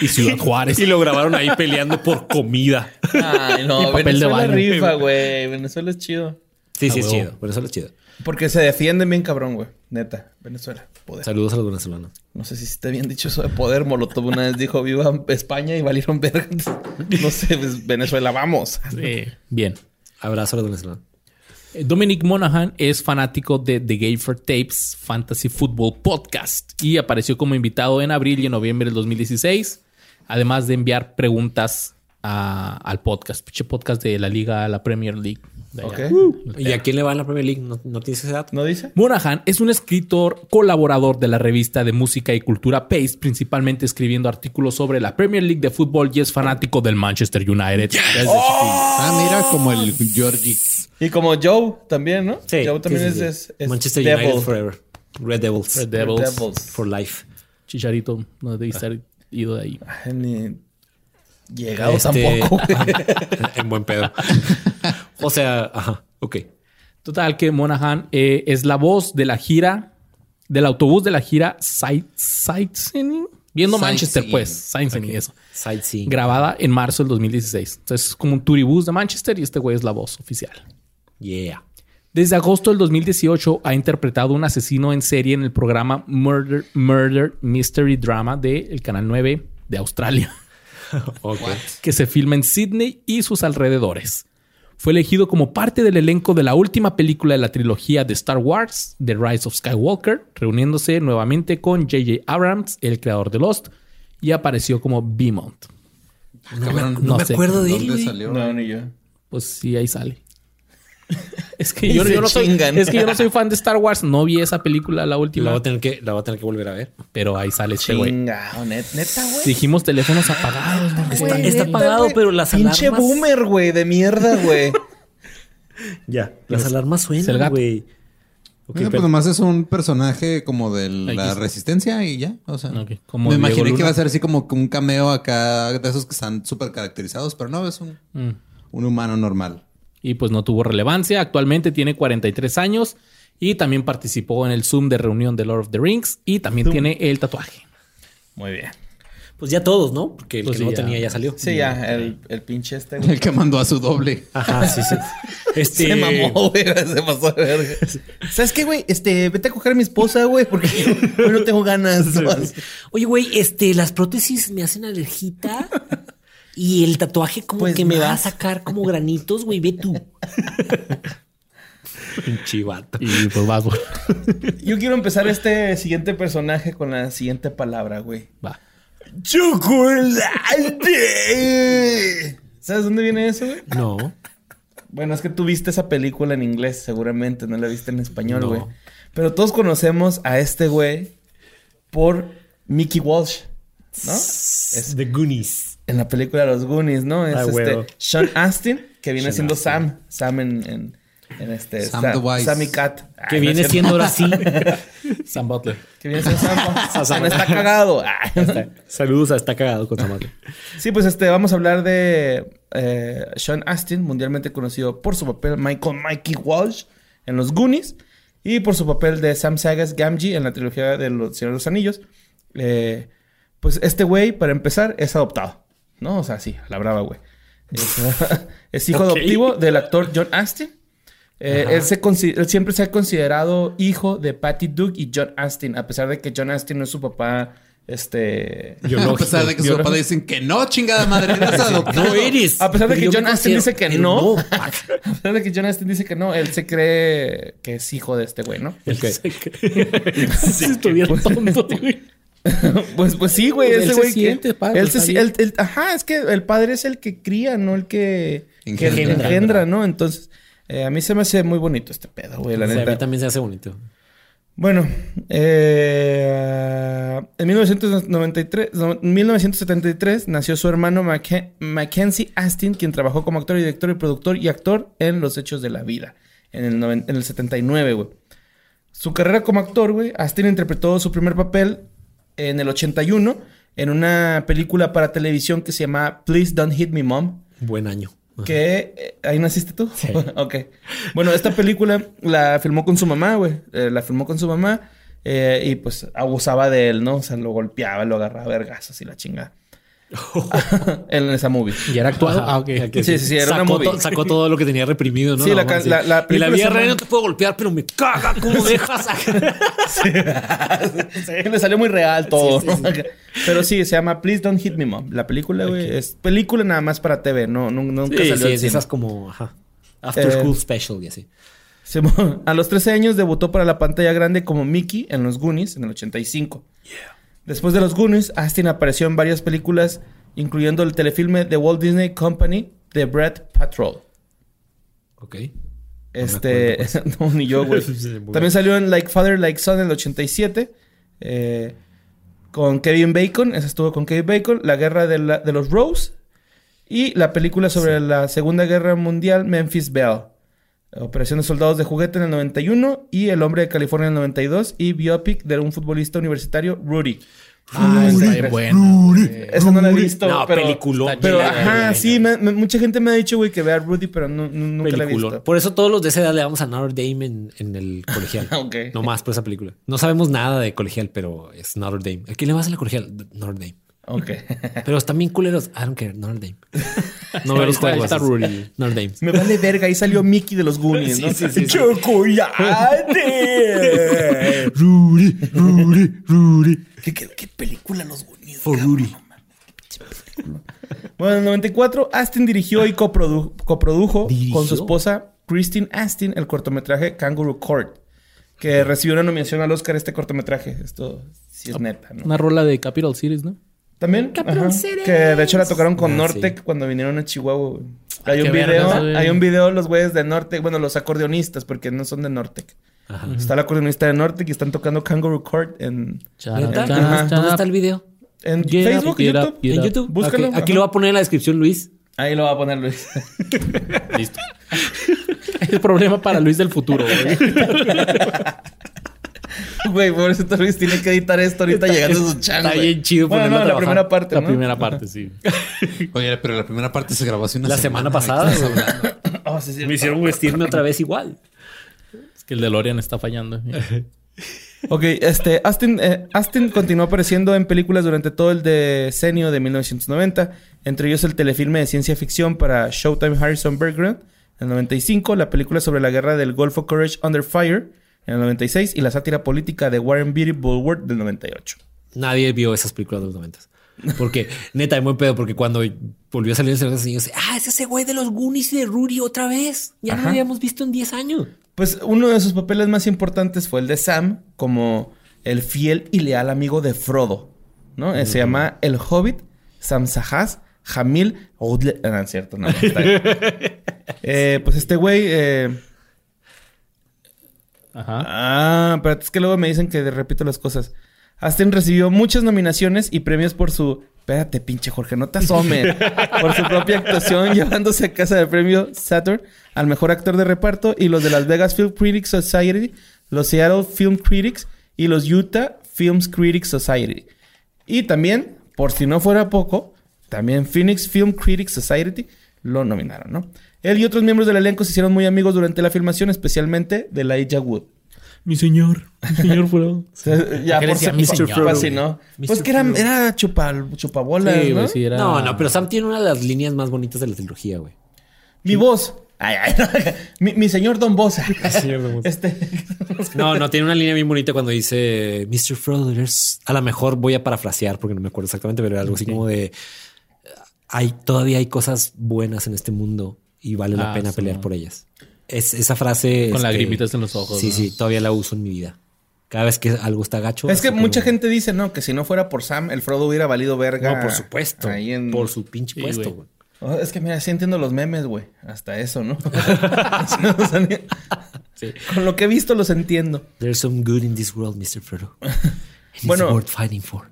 Y Ciudad Juárez. y lo grabaron ahí peleando por comida. Ay, no. Y papel de Venezuela baño. rifa, güey. Venezuela es chido. Sí, sí, Ah, es huevo. chido. Venezuela es chido. Porque se defienden bien cabrón, güey. Neta. Venezuela. Poder. Saludos a los venezolanos. No sé si está bien dicho eso de poder. Molotov una vez dijo viva España y valieron vergas. No sé, pues Venezuela, vamos. Bien. Abrazo a los venezolanos. Dominic Monaghan es fanático de The Gayfer Tapes Fantasy Football Podcast y apareció como invitado en abril y en noviembre del 2016, además de enviar preguntas a- al podcast, podcast de la liga, la Premier League. ¿Y a quién le va en la Premier League? ¿No, no tienes ese dato? ¿No dice? Monaghan es un escritor colaborador de la revista de música y cultura Pace, principalmente escribiendo artículos sobre la Premier League de fútbol y es fanático del Manchester United. desde Ah, mira, como el Georgie. Y como Joe también, ¿no? Sí. Joe también sí, es, sí, sí. es- es Manchester Devil. United Forever. Red Devils. Red Devils. Devils. For life. Chicharito, no debí estar ido de ahí. Ay, ni llegado Este- tampoco. en buen pedo. o sea, ajá. Ok. Total, que Monaghan eh, es la voz de la gira, del autobús de la gira Sight- Sightseeing. Viendo Manchester, Sightseeing. pues. Sightseeing, eso. Sightseeing. Grabada en marzo del 2016. Entonces es como un turibús de Manchester y este güey es la voz oficial. Yeah. Desde agosto del 2018 ha interpretado un asesino en serie en el programa Murder, Murder Mystery Drama del Canal 9 de Australia, Ok. que se filma en Sydney y sus alrededores. Fue elegido como parte del elenco de la última película de la trilogía de Star Wars, The Rise of Skywalker, reuniéndose nuevamente con J.J. Abrams, el creador de Lost, y apareció como Beaumont. Cabrón, no me sé. acuerdo de él, ¿Dónde güey. salió? no, ni yo. Pues sí, ahí sale. es que yo, no soy, chingan. es que yo no soy fan de Star Wars, no vi esa película, la última. la voy a tener que, la voy a tener que volver a ver. Pero ahí sale este güey. Neta, güey. Dijimos teléfonos apagados. Está, Güey, está neta, apagado, güey. pero las Pinche alarmas. boomer, güey, de mierda, güey. Ya. Las alarmas suenan, güey. Ok, Oiga, pero- pues nomás es un personaje como de la resistencia y ya. O sea, como me Diego imaginé que iba a ser así como que un cameo acá de esos que están súper caracterizados, pero no, es un, Mm. un humano normal. Y pues no tuvo relevancia. Actualmente tiene 43 años y también participó en el Zoom de reunión de Lord of the Rings y también tiene el tatuaje. Muy bien. Pues ya todos, ¿no? Porque el Pues que sí, no ya. tenía ya salió. Sí, ya, el, el pinche este, güey. El que mandó a su doble. Ajá, sí, sí. Este... Se mamó, güey. Se pasó de verga. ¿Sabes qué, güey? Este, vete a coger a mi esposa, güey, porque yo no tengo ganas. Oye, güey, este, las prótesis me hacen alergita. Y el tatuaje como Pues que me va a sacar como granitos, güey, ve tú. Chivato. Y pues vas, güey. Yo quiero empezar este siguiente personaje con la siguiente palabra, güey. Va. ¡Chocolate! ¿Sabes dónde viene eso, güey? No. Bueno, es que tú viste esa película en inglés, seguramente, no la viste en español, No. güey. Pero todos conocemos a este güey por Mickey Walsh, ¿no? Es The Goonies. En la película Los Goonies, ¿no? Es Ah, este. Sean Astin, que viene Sean siendo Astin. Sam. Sam en, en, en este. Sam the. Sammy Cat. Ay, Que no viene siendo ahora sí. Sam Butler. Que viene siendo Sam. Sam está cagado. Saludos a Está Cagado con Samantha. Sí, pues este, vamos a hablar de eh, Sean Astin, mundialmente conocido por su papel Michael Mikey Walsh en Los Goonies y por su papel de Sam Sagas Gamgee en la trilogía de Los Señores de los Anillos. Eh, pues este güey, para empezar, es adoptado, ¿no? O sea, sí, a la brava, güey. Es, es hijo adoptivo del actor John Astin. Eh, él, se consi- él siempre se ha considerado hijo de Patty Duke y John Astin, a pesar de que John Astin no es su papá, este... a pesar de que su papá dicen que no, chingada madre, eres adoptado. No eres. A pesar de que John Astin dice que no. A pesar de que John Astin dice que no, él se cree que es hijo de este güey, ¿no? si estuviera tonto, güey. pues, pues sí, güey. Pues él ese se güey que- siente, padre, él está se- bien. él- él- ajá, es que el padre es el que cría, no el que que Engendra. engendra, ¿no? Entonces, eh, a mí se me hace muy bonito este pedo, güey, la Sí, a neta. mí también se hace bonito. Bueno, eh, en 1993, no, 1973 nació su hermano Macke- Mackenzie Astin, quien trabajó como actor, director y productor y actor en Los Hechos de la Vida, en el, noven- en el 79, güey. Su carrera como actor, güey, Astin interpretó su primer papel en el 81 en una película para televisión que se llama Please Don't Hit Me Mom. Buen año. Que eh, ahí naciste tú. ok. Bueno, esta película la filmó con su mamá, güey. Eh, la filmó con su mamá eh, y pues abusaba de él, ¿no? O sea, lo golpeaba, lo agarraba a vergazos y la chingada. En esa movie. ¿Y era actuado? Ah, ok. Que Sí, sí, sí, era una sacó, movie. to- sacó todo lo que tenía reprimido, ¿no? Sí, la la- la y la vida real no te puedo golpear, pero me caga cómo dejas. Le salió muy real todo. Sí, sí, sí. Pero sí, se llama Please Don't Hit Me Mom. La película, güey, es película nada más para TV. No, no- nunca sí, salió sí, es esas como ajá, After Eh, School Special y así. A los 13 años debutó para la pantalla grande como Mickey en los Goonies en el 85. Después de los Goonies, Astin apareció en varias películas, incluyendo el telefilme The Walt Disney Company de Brad Patrol. Ok. Este, no, ni yo, güey. También salió en Like Father, Like Son en el 87. eh, con Kevin Bacon. Esa estuvo con Kevin Bacon. La guerra de, la- de los Rose. Y la película sobre la Segunda Guerra Mundial, Memphis Belle. Operación de Soldados de Juguete en el 91. Y El Hombre de California en el 92. Y Biopic de un futbolista universitario, Rudy. Ah, está Rudy. bien bueno. Esa no la he visto. No, pero, peliculón. Pero, Está ajá, sí. me- me- mucha gente me ha dicho, güey, que vea Rudy, pero no, no- nunca la he visto. Por eso todos los de esa edad le damos a Notre Dame en, en el colegial. Ok. No más por esa película. No sabemos nada de colegial, pero es Notre Dame. ¿A quién le vas a la colegial? Notre Dame. Ok. Pero están bien culeros. I don't care. Notre Dame. No veo los está- juegos. está es Rudy. Notre Dame. Me vale verga, ahí salió Mickey de los Goonies. Sí, sí, sí, sí. ¡Chocolate! Rudy, Rudy, Rudy. ¿Qué, qué, qué película los Goonies? For cabrón? Rudy. Bueno, en el 94, Astin dirigió y coprodu- coprodujo ¿Dirigió? con su esposa Christine Astin el cortometraje Kangaroo Court, que recibió una nominación al Oscar este cortometraje. Esto sí es neta, ¿no? Una rola de Capital Cities, ¿no? También, ajá, que de hecho la tocaron con Ah, Nortec sí. cuando vinieron a Chihuahua. güey. Hay Ah, un video, hay un video los güeyes de Nortec, bueno, los acordeonistas, porque no son de Nortec. Ajá. Está el acordeonista de Nortec y están tocando Kangaroo Court en. ¿Dónde está el video? en Get up, Facebook up, YouTube. get En up. YouTube. Búscalo, Aquí lo va a poner en la descripción, Luis. Ahí lo va a poner Luis. Listo. El problema para Luis del futuro, güey. Güey, pobrecito Luis tiene que editar esto ahorita llegando a su channel. Está bien chido Bueno, no, a la primera parte, La ¿no? primera parte, sí. Oye, pero la primera parte se grabó hace una La semana pasada. Oh, sí, sí. Me hicieron vestirme otra vez igual. Es que el DeLorean está fallando. Ok, este, Astin, eh, Astin continuó apareciendo en películas durante todo el decenio de 1990, entre ellos el telefilme de ciencia ficción para Showtime Harrison Bergeron en el 95, la película sobre la guerra del Golfo Courage Under Fire en el 96 y la sátira política de Warren Beatty Bulworth del 98. Nadie vio esas películas de los noventas. Porque, neta, es muy pedo, porque cuando volvió a salir el Señor de los Anillos, ah, es ese güey de los Goonies y de Rudy otra vez. Ya no lo habíamos visto en 10 años. Pues uno de sus papeles más importantes fue el de Sam como el fiel y leal amigo de Frodo, ¿no? Eh, Se llama El Hobbit, Sam Sahas, Jamil Oudle... Ah, no, es cierto, no. está bien. Eh, pues este güey... eh, Ajá. Ah, pero es que luego me dicen que repito las cosas. Astin recibió muchas nominaciones y premios por su... Espérate, pinche Jorge, no te asomes. por su propia actuación, llevándose a casa del premio Saturn al mejor actor de reparto y los de Las Vegas Film Critics Society, los Seattle Film Critics y los Utah Films Critics Society. Y también, por si no fuera poco, también Phoenix Film Critics Society lo nominaron, ¿no? Él y otros miembros del elenco se hicieron muy amigos durante la filmación, especialmente de Elijah Wood. Mi señor. Mi señor Frodo. Ya ¿Qué por decía ser Mr. Mr. Frodo? Frodo, ¿no? Mr. Pues que era, era chupa, chupabolas, Sí, ¿no? güey, sí, era... No, no, pero Sam tiene una de las líneas más bonitas de la trilogía, güey. Mi voz. Ay, ay, mi, mi señor Don Bosa. señor Don Bosa. Este... No, no, tiene una línea bien bonita cuando dice Mr. Frodo, there's-" a lo mejor voy a parafrasear porque no me acuerdo exactamente, pero era algo así como de hay todavía hay cosas buenas en este mundo y vale la Ah, pena sí. pelear por ellas. Es esa frase Con este, lagrimitas en los ojos, Sí, ¿no? sí, todavía la uso en mi vida. Cada vez que algo está gacho. Es que como- mucha gente dice, ¿no? Que si no fuera por Sam, el Frodo hubiera valido verga. No, por supuesto. Ahí en... Por su pinche Sí, puesto, güey. Oh, es que mira, sí entiendo los memes, güey. Hasta eso, ¿no? Con lo que he visto los entiendo. There's some good in this world, Mr. Frodo. And it's Bueno. worth fighting for.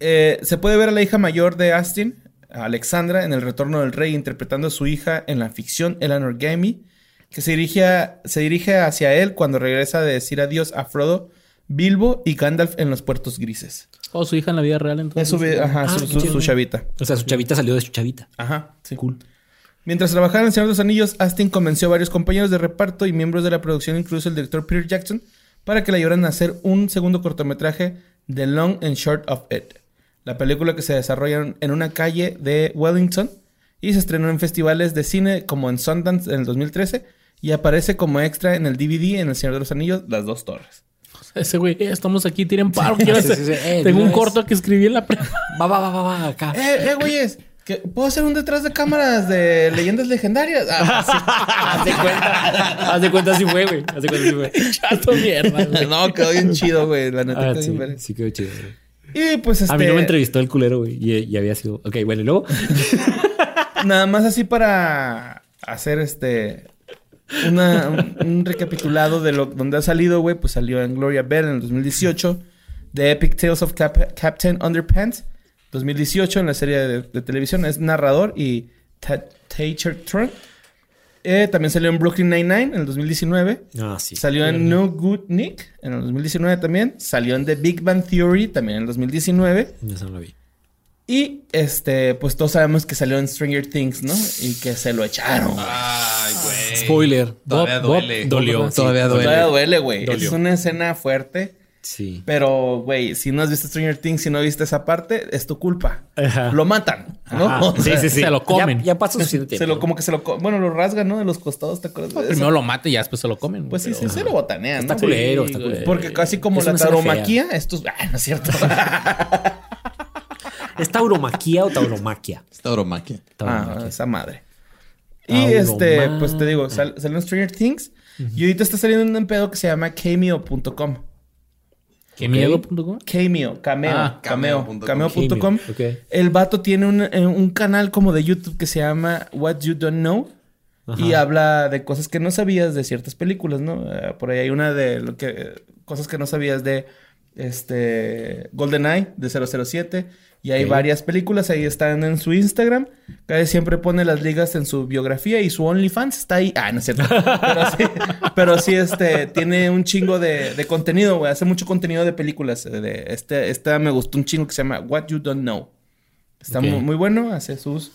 Eh, se puede ver a la hija mayor de Astin, Alexandra, en El Retorno del Rey, interpretando a su hija en la ficción Eleanor Gamey, que se dirige, a- se dirige hacia él cuando regresa de decir adiós a Frodo, Bilbo y Gandalf en los puertos grises. Oh, su hija en la vida real, Es entonces. su, vi- ajá, Ah, su, su- su chavita. O sea, su chavita salió de su chavita. Ajá, sí. Cool. Mientras trabajaba en El Señor de los Anillos, Astin convenció a varios compañeros de reparto y miembros de la producción, incluso el director Peter Jackson, para que le ayudaran a hacer un segundo cortometraje, The Long and Short of It. La película que se desarrolla en- una calle de Wellington y se estrenó en festivales de cine como en Sundance en el 2013 y aparece como extra en el DVD en El Señor de los Anillos, Las Dos Torres. Ese güey, eh, estamos aquí, tiren paro. quiero Sí, hacer- sí, sí. Eh, Tengo un es- corto que escribí en la pre. Va, va, va, va, va, acá. ¡Eh, eh, güeyes! ¿que ¿Puedo hacer un detrás de cámaras de leyendas legendarias? Ah, sí. Haz de cuenta. Haz de cuenta si fue, güey. Haz de cuenta si fue. Chato mierda, güey. no, quedó bien chido, güey. La neta Ah, sí, sí quedó chido. güey. Y pues este... A mí no me entrevistó el culero, güey. Y, y había sido. Ok, bueno, y luego. Nada más así para hacer este una- un, un recapitulado de lo donde ha salido, güey, pues salió en Gloria Bell en el 2018, The Epic Tales of Cap- Captain Underpants, 2018 en la serie de, de televisión, es narrador y Teacher Trump. Eh, también salió en Brooklyn Nine-Nine en el 2019. Ah, sí. Salió en No Good Nick en el 2019 también. Salió en The Big Bang Theory también en el 2019. Esa no la vi. Y este, pues todos sabemos que salió en Stranger Things, ¿no? Y que se lo echaron. Ay, güey. Spoiler. Todavía Bob- Bob duele. dolió. Bob- Todavía duele. Todavía duele, güey. Es una escena fuerte. Sí. Pero, güey, si no has visto Stranger Things, si no viste esa parte, es tu culpa. Ajá. Lo matan, ¿no? Ajá. O sea, sí, sí, sí. se lo comen. Ya, ya pasó suficiente tiempo. Se lo, como que se lo... Bueno, lo rasgan, ¿no? De los costados, ¿te acuerdas de eso? Primero lo mata y ya después se lo comen. Pues sí, pero- sí, se lo botanean, Está ¿no? culero, Sí, está culero. Porque casi como Es la tauromaquia, estos... Ah, no es cierto. ¿Es tauromaquia o tauromaquia? Esta oromaquia. ah, Tauromaquia. esa madre. Y este, pues te digo, sal- salió Stranger Things. Y ahorita está saliendo un pedo que se llama cameo.com. ¿Qué miedo.com? Cameo, cameo, Ah, cameo, cameo.com. cameo.com. Ok. El vato tiene un, eh, un canal como de YouTube que se llama What You Don't Know. Y habla de cosas que no sabías de ciertas películas, ¿no? Eh, por ahí hay una de lo que eh, cosas que no sabías de este GoldenEye de 007 y hay varias películas ahí están en su Instagram. Cada siempre pone las ligas en su biografía y su OnlyFans está ahí. Ah, no es cierto. Pero sí, pero sí este tiene un chingo de, de contenido, güey. Hace mucho contenido de películas. eh, De este, esta me gustó un chingo que se llama What You Don't Know. Está muy, muy bueno, hace sus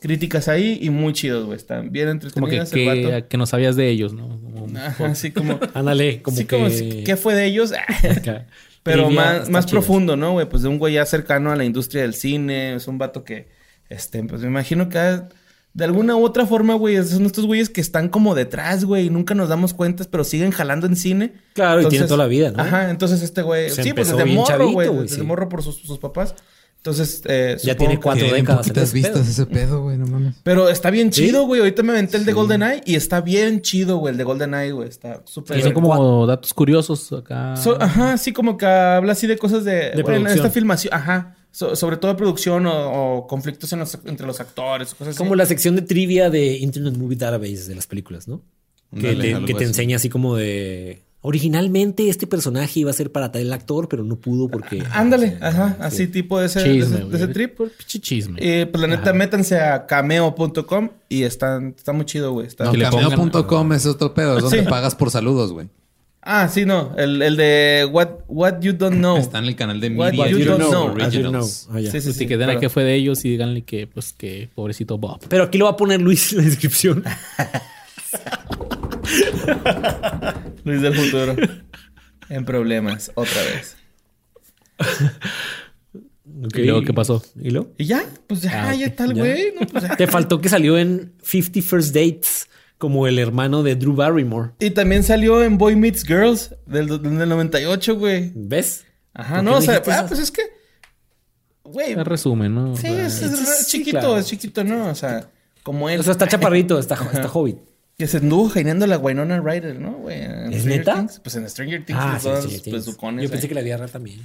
críticas ahí y muy chidos, güey. Están bien Como que, entretenidas el vato. que, que no sabías de ellos, ¿no? Como- Ajá, así como... Ándale, como sí, que... como ¿Qué fue de ellos? Pero Trivia, más, más chido. profundo, ¿no, güey? Pues de un güey ya cercano a la industria del cine. Es un vato que, este, pues me imagino que de alguna u otra forma, güey, son estos güeyes que están como detrás, güey, y nunca nos damos cuentas, pero siguen jalando en cine. Claro, y tiene toda la vida, ¿no? Ajá, entonces este güey, Se sí, pues desde morro, güey, desde sí. morro por sus, sus papás. Entonces, eh, Ya tiene que- cuatro décadas. poquitas vistas ese pedo, güey, no mames. Pero está bien ¿Sí? chido, güey. Ahorita me aventé el de GoldenEye y está bien chido, güey. El de GoldenEye, güey. Está súper... Y son como datos curiosos acá. So- ajá, así como que habla así de cosas de... bueno, producción. esta filmación, ajá. So- sobre todo de producción o, o conflictos en los- entre los actores, o cosas Como así. la sección de trivia de Internet Movie Database de las películas, ¿no? Que, te, que enseña así como de... Originalmente este personaje iba a ser para tal actor, pero no pudo porque... Ándale, ajá. Así tipo de ese, de Chisme, ese, de ese güey. trip. Chisme. Y pues la neta, métanse a cameo.com y están, está muy chido, güey. Está- No, cameo.com es otro pedo. Es donde Sí. pagas por saludos, güey. Ah, sí, no. El, el de what, what You Don't Know. Está en el canal de What Media you Media don't know. Originals. Ah, ya. Sí, sí, Pues sí. sí, que den a pero- qué fue de ellos y díganle que, pues, que pobrecito Bob. Pero aquí lo va a poner Luis en la descripción. Luis del futuro. en problemas, otra vez. ¿Y luego qué pasó? ¿Y luego? Y ya, pues ya, Ah, ya ok, está el ya. güey. No, pues. Te faltó que salió en 50 First Dates como el hermano de Drew Barrymore. Y también salió en Boy Meets Girls del, del 98, güey. ¿Ves? Ajá, ¿Por no, o sea, ah, pues es que. Güey. El resumen, ¿no? Sí, O sea, es, es re- sí, chiquito, claro. es chiquito, ¿no? O sea, como él. O sea, está chaparrito, está, está hobbit. Que se anduvo jaineando la Winona Ryder, ¿no, güey? En ¿Es Stranger neta? Things. Pues en Stranger Things, Ah, sí, sí. besucones Yo pensé que la real también.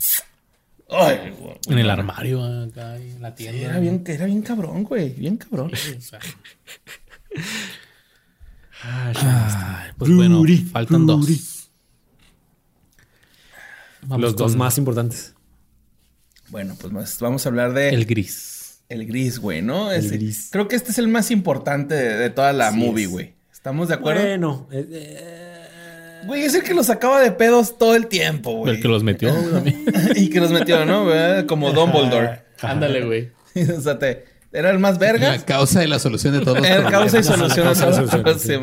Ay, güey. En el armario, acá, en la tienda. Era bien, era bien cabrón, güey. Bien cabrón. O sea. Ay, pues bueno, faltan dos. Vamos Los dos más importantes. Bueno, pues más- vamos a hablar de El gris. el gris, güey, ¿no? Ese- gris. Creo que este es el más importante de, de toda la movie, es. güey. ¿Estamos de acuerdo? Bueno, eh, eh, Güey, es el que los sacaba de pedos todo el tiempo, güey. El que los metió, güey, y que los metió, ¿no? Como Dumbledore. Ándale, güey. o sea, te- era el más verga. La causa y la solución de todos los Era causa y solución. Causa y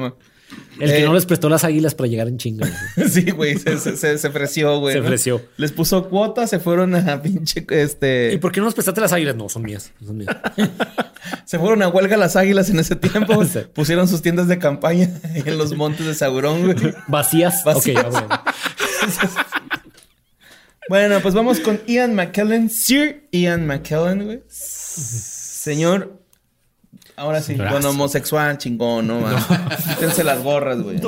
El que Eh, no les prestó las águilas para llegar en chinga. Sí, güey, se, se, ofreció, güey. Se ¿no? ofreció. Les puso cuota, se fueron a pinche, este... ¿Y por qué no nos prestaste las águilas? No, son mías. Son mías. Se fueron a huelga las águilas en ese tiempo. Sí. Pusieron sus tiendas de campaña en los montes de Saurón, güey. Vacías. Vacías. Ok, ah, bueno. Bueno, pues vamos con Ian McKellen. Sir Ian McKellen, güey. Señor. Ahora sí, don homosexual, chingón, ¿no? man? Quítense las gorras, güey.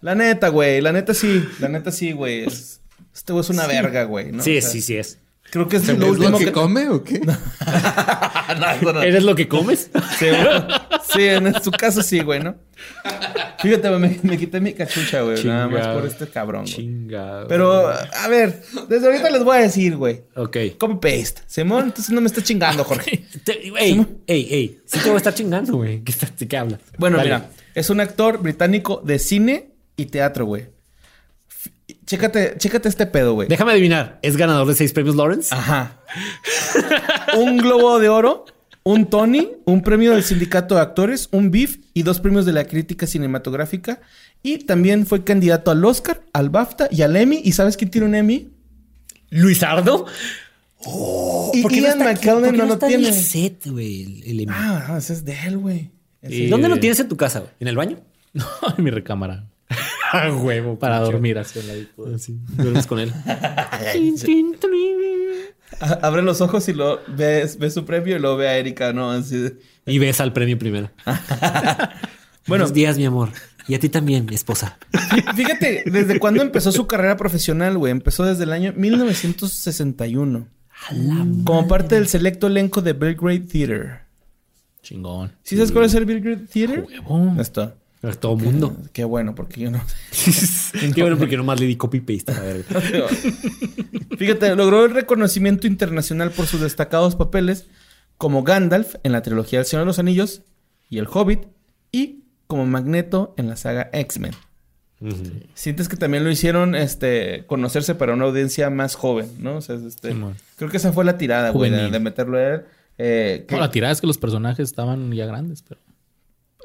La neta, güey. La neta sí. La neta sí, güey. Es- Este güey es una verga, güey. ¿no? Sí, O sea, sí, sí es. Creo que es ¿Es lo último lo que que... come o qué? No, no, no. ¿Eres lo que comes? Sí. Sí, en su caso sí, güey, ¿no? Fíjate, me, me quité mi cachucha, güey. Nada más Chingado. por este cabrón, güey. Chinga. Pero, a ver, desde ahorita les voy a decir, güey. Ok. Copy paste. Simón, entonces no me está chingando, Jorge. Ey, ey, ey. Sí te voy a estar chingando, güey. ¿Qué, qué hablas? Bueno, mira, es un actor británico de cine y teatro, güey. Chécate, chécate este pedo, güey. Déjame adivinar. ¿Es ganador de seis premios Lawrence? Ajá. un globo de oro, un Tony, un premio del sindicato de actores, un BIF y dos premios de la crítica cinematográfica. Y también fue candidato al Oscar, al BAFTA y al Emmy. ¿Y sabes quién tiene un Emmy? ¿Luisardo? y ¿Por qué Ian qué no lo está en tiene. el set, güey? El, el Emmy? Ah, ese es de él, güey. Y- ¿Dónde lo tienes en tu casa, güey? ¿En el baño? No, en mi recámara. Ah, huevo. Para dormir así en la Así. Duermes con él. A- Abre los ojos y lo ves, ves su premio y luego ve a Erika, ¿no? Así de- Y ves al premio primero. Bueno, Buenos días, mi amor. Y a ti también, esposa. fíjate, ¿desde cuándo empezó su carrera profesional, güey? Empezó desde el año 1961. Como parte del selecto elenco de Belgrade Theater. Chingón. ¿Sí sabes cuál es el Belgrade Theater? Huevo. Esto. A todo mundo. Qué bueno, porque yo no Qué bueno, porque nomás le di copy paste a la verga. Fíjate, logró el reconocimiento internacional por sus destacados papeles como Gandalf en la trilogía del Señor de los Anillos y El Hobbit y como Magneto en la saga X-Men. Sientes que también lo hicieron este conocerse para una audiencia más joven, ¿no? O sea, es, este, Simón. creo que esa fue la tirada, güey, de, meterlo a él. Eh, que- No, la tirada es que los personajes estaban ya grandes, pero.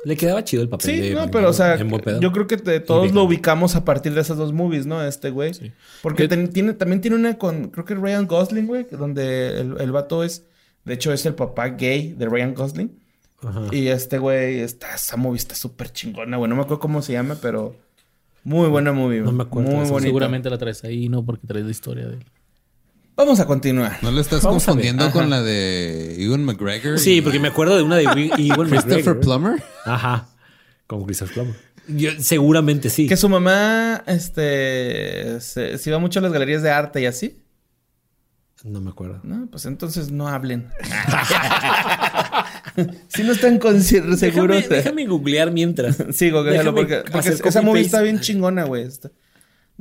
Le quedaba chido el papel Sí, de no, pero o sea, yo creo que te- todos lo ubicamos a partir de esas dos movies, ¿no? Este güey. Sí. Porque ¿Qué- ten- tiene, también tiene una con, creo que Ryan Gosling, güey, donde el, el vato es, de hecho es el papá gay de Ryan Gosling. Ajá. Y este güey, está, esa movie está súper chingona, güey. No me acuerdo cómo se llama, pero muy buena movie. No me acuerdo Muy. Seguramente la traes ahí, no porque traes la historia de él. Vamos a continuar. ¿No lo estás Vamos confundiendo con la de Ewan McGregor? Sí, y porque me acuerdo de una de Ewan Christopher. Plummer. Ajá. Como Christopher Plummer. Yo- seguramente sí. Que su mamá, este, se, se iba mucho a las galerías de arte y así. No me acuerdo. No, pues entonces no hablen. si no están seguros. Déjame, déjame googlear mientras. Sí, googlealo, porque, porque esa movie está bien chingona, güey.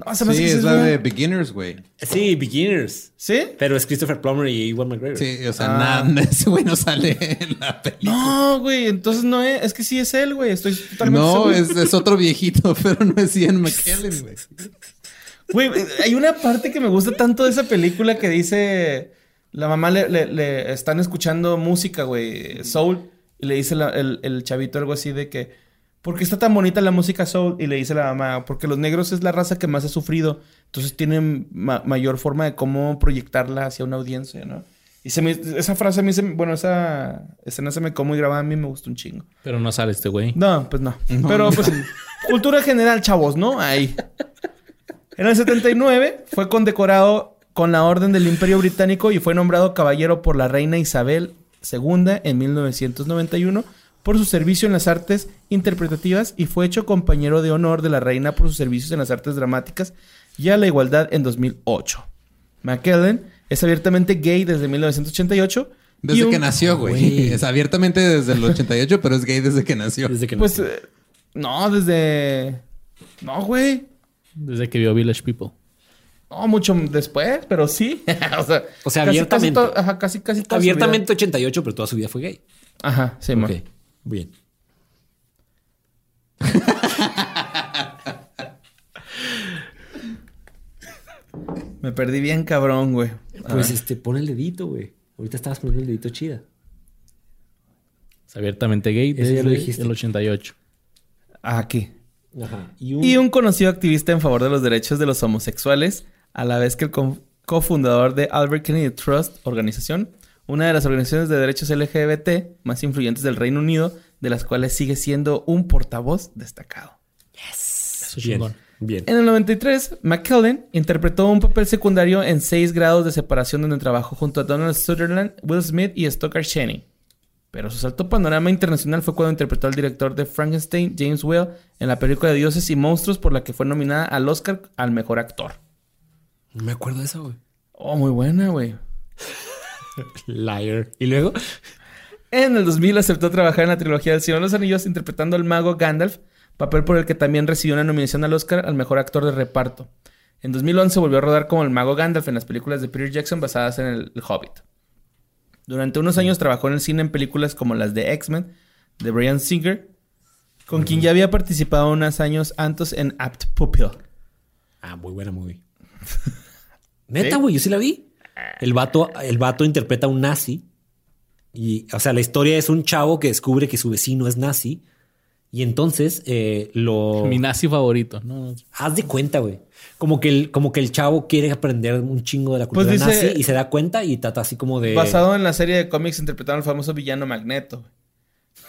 No, se me hace Sí, que es la de Beginners, güey. Sí, Beginners. ¿Sí? Pero es Christopher Plummer y Ewan McGregor. Sí, o sea, Ah. nada, ese güey no sale en la película. No, güey, entonces no es. Es que sí es él, güey. Estoy totalmente No, seguro. es, es otro viejito, pero no es Ian McKellen, güey. Güey, hay una parte que me gusta tanto de esa película que dice... La mamá le, le- le están escuchando música, güey, soul. Y le dice la- el, el chavito algo así de que... ¿Por qué está tan bonita la música soul? Y le dice la mamá, porque los negros es la raza que más ha sufrido. Entonces tienen ma- mayor forma de cómo proyectarla hacia una audiencia, ¿no? Y se me- esa frase a mí se me- Bueno, esa escena se me quedó muy grabada. A mí me gustó un chingo. Pero no sale este güey. No, pues no. No, Pero no. pues cultura general, chavos, ¿no? Ahí. En el 79 fue condecorado con la Orden del Imperio Británico y fue nombrado caballero por la reina Isabel II en 1991 por su servicio en las artes interpretativas y fue hecho compañero de honor de la reina por sus servicios en las artes dramáticas y a la igualdad en 2008. McKellen es abiertamente gay desde 1988. y Desde un- que nació, güey. Güey. Es abiertamente desde el 88, pero es gay desde que nació. Desde que Pues nació. eh, no, desde... No, güey. Desde que vio Village People. No, mucho después, pero sí. o sea, O sea, casi- abiertamente. Casi, to- ajá, casi, casi toda su Abiertamente 88, pero toda su vida fue gay. Ajá, sí, Ok, mo. Bien. Me perdí bien cabrón, güey. Pues este, pon el dedito, güey. Ahorita estabas poniendo el dedito chida. Es abiertamente gay desde ya lo dijiste. el 88. Aquí. Ajá. Y un, Y un conocido activista en favor de los derechos de los homosexuales, a la vez que el co- cofundador de Albert Kennedy Trust Organización, una de las organizaciones de derechos LGBT más influyentes del Reino Unido, de las cuales sigue siendo un portavoz destacado. Eso es bien, chingón. bien. En el 93, McKellen interpretó un papel secundario en 6 grados de separación donde trabajó junto a Donald Sutherland, Will Smith y Stoker Channing. Pero su salto panorama internacional fue cuando interpretó al director de Frankenstein, James Whale, en la película de Dioses y Monstruos por la que fue nominada al Oscar al Mejor Actor. No me acuerdo de eso, güey. Oh, muy buena, güey. Liar. Y luego, En el 2000 aceptó trabajar en la trilogía del Señor de los Anillos interpretando al mago Gandalf, papel por el que también recibió una nominación al Oscar al mejor actor de reparto. En 2011 volvió a rodar como el mago Gandalf en las películas de Peter Jackson basadas en el, Hobbit. Durante unos años trabajó en el cine en películas como las de X-Men, de Brian Singer, con quien ya había participado unos años antes en Apt Pupil. Ah, muy buena movie. Neta, güey, yo sí la vi. El vato, el vato interpreta a un nazi. Y, o sea, la historia es un chavo que descubre que su vecino es nazi. Y entonces eh, lo. Mi nazi favorito. No, Haz de cuenta, güey. Como que, el, como que el chavo quiere aprender un chingo de la Pues cultura dice- nazi y se da cuenta y trata así como de. Basado en la serie de cómics interpretando al famoso villano Magneto.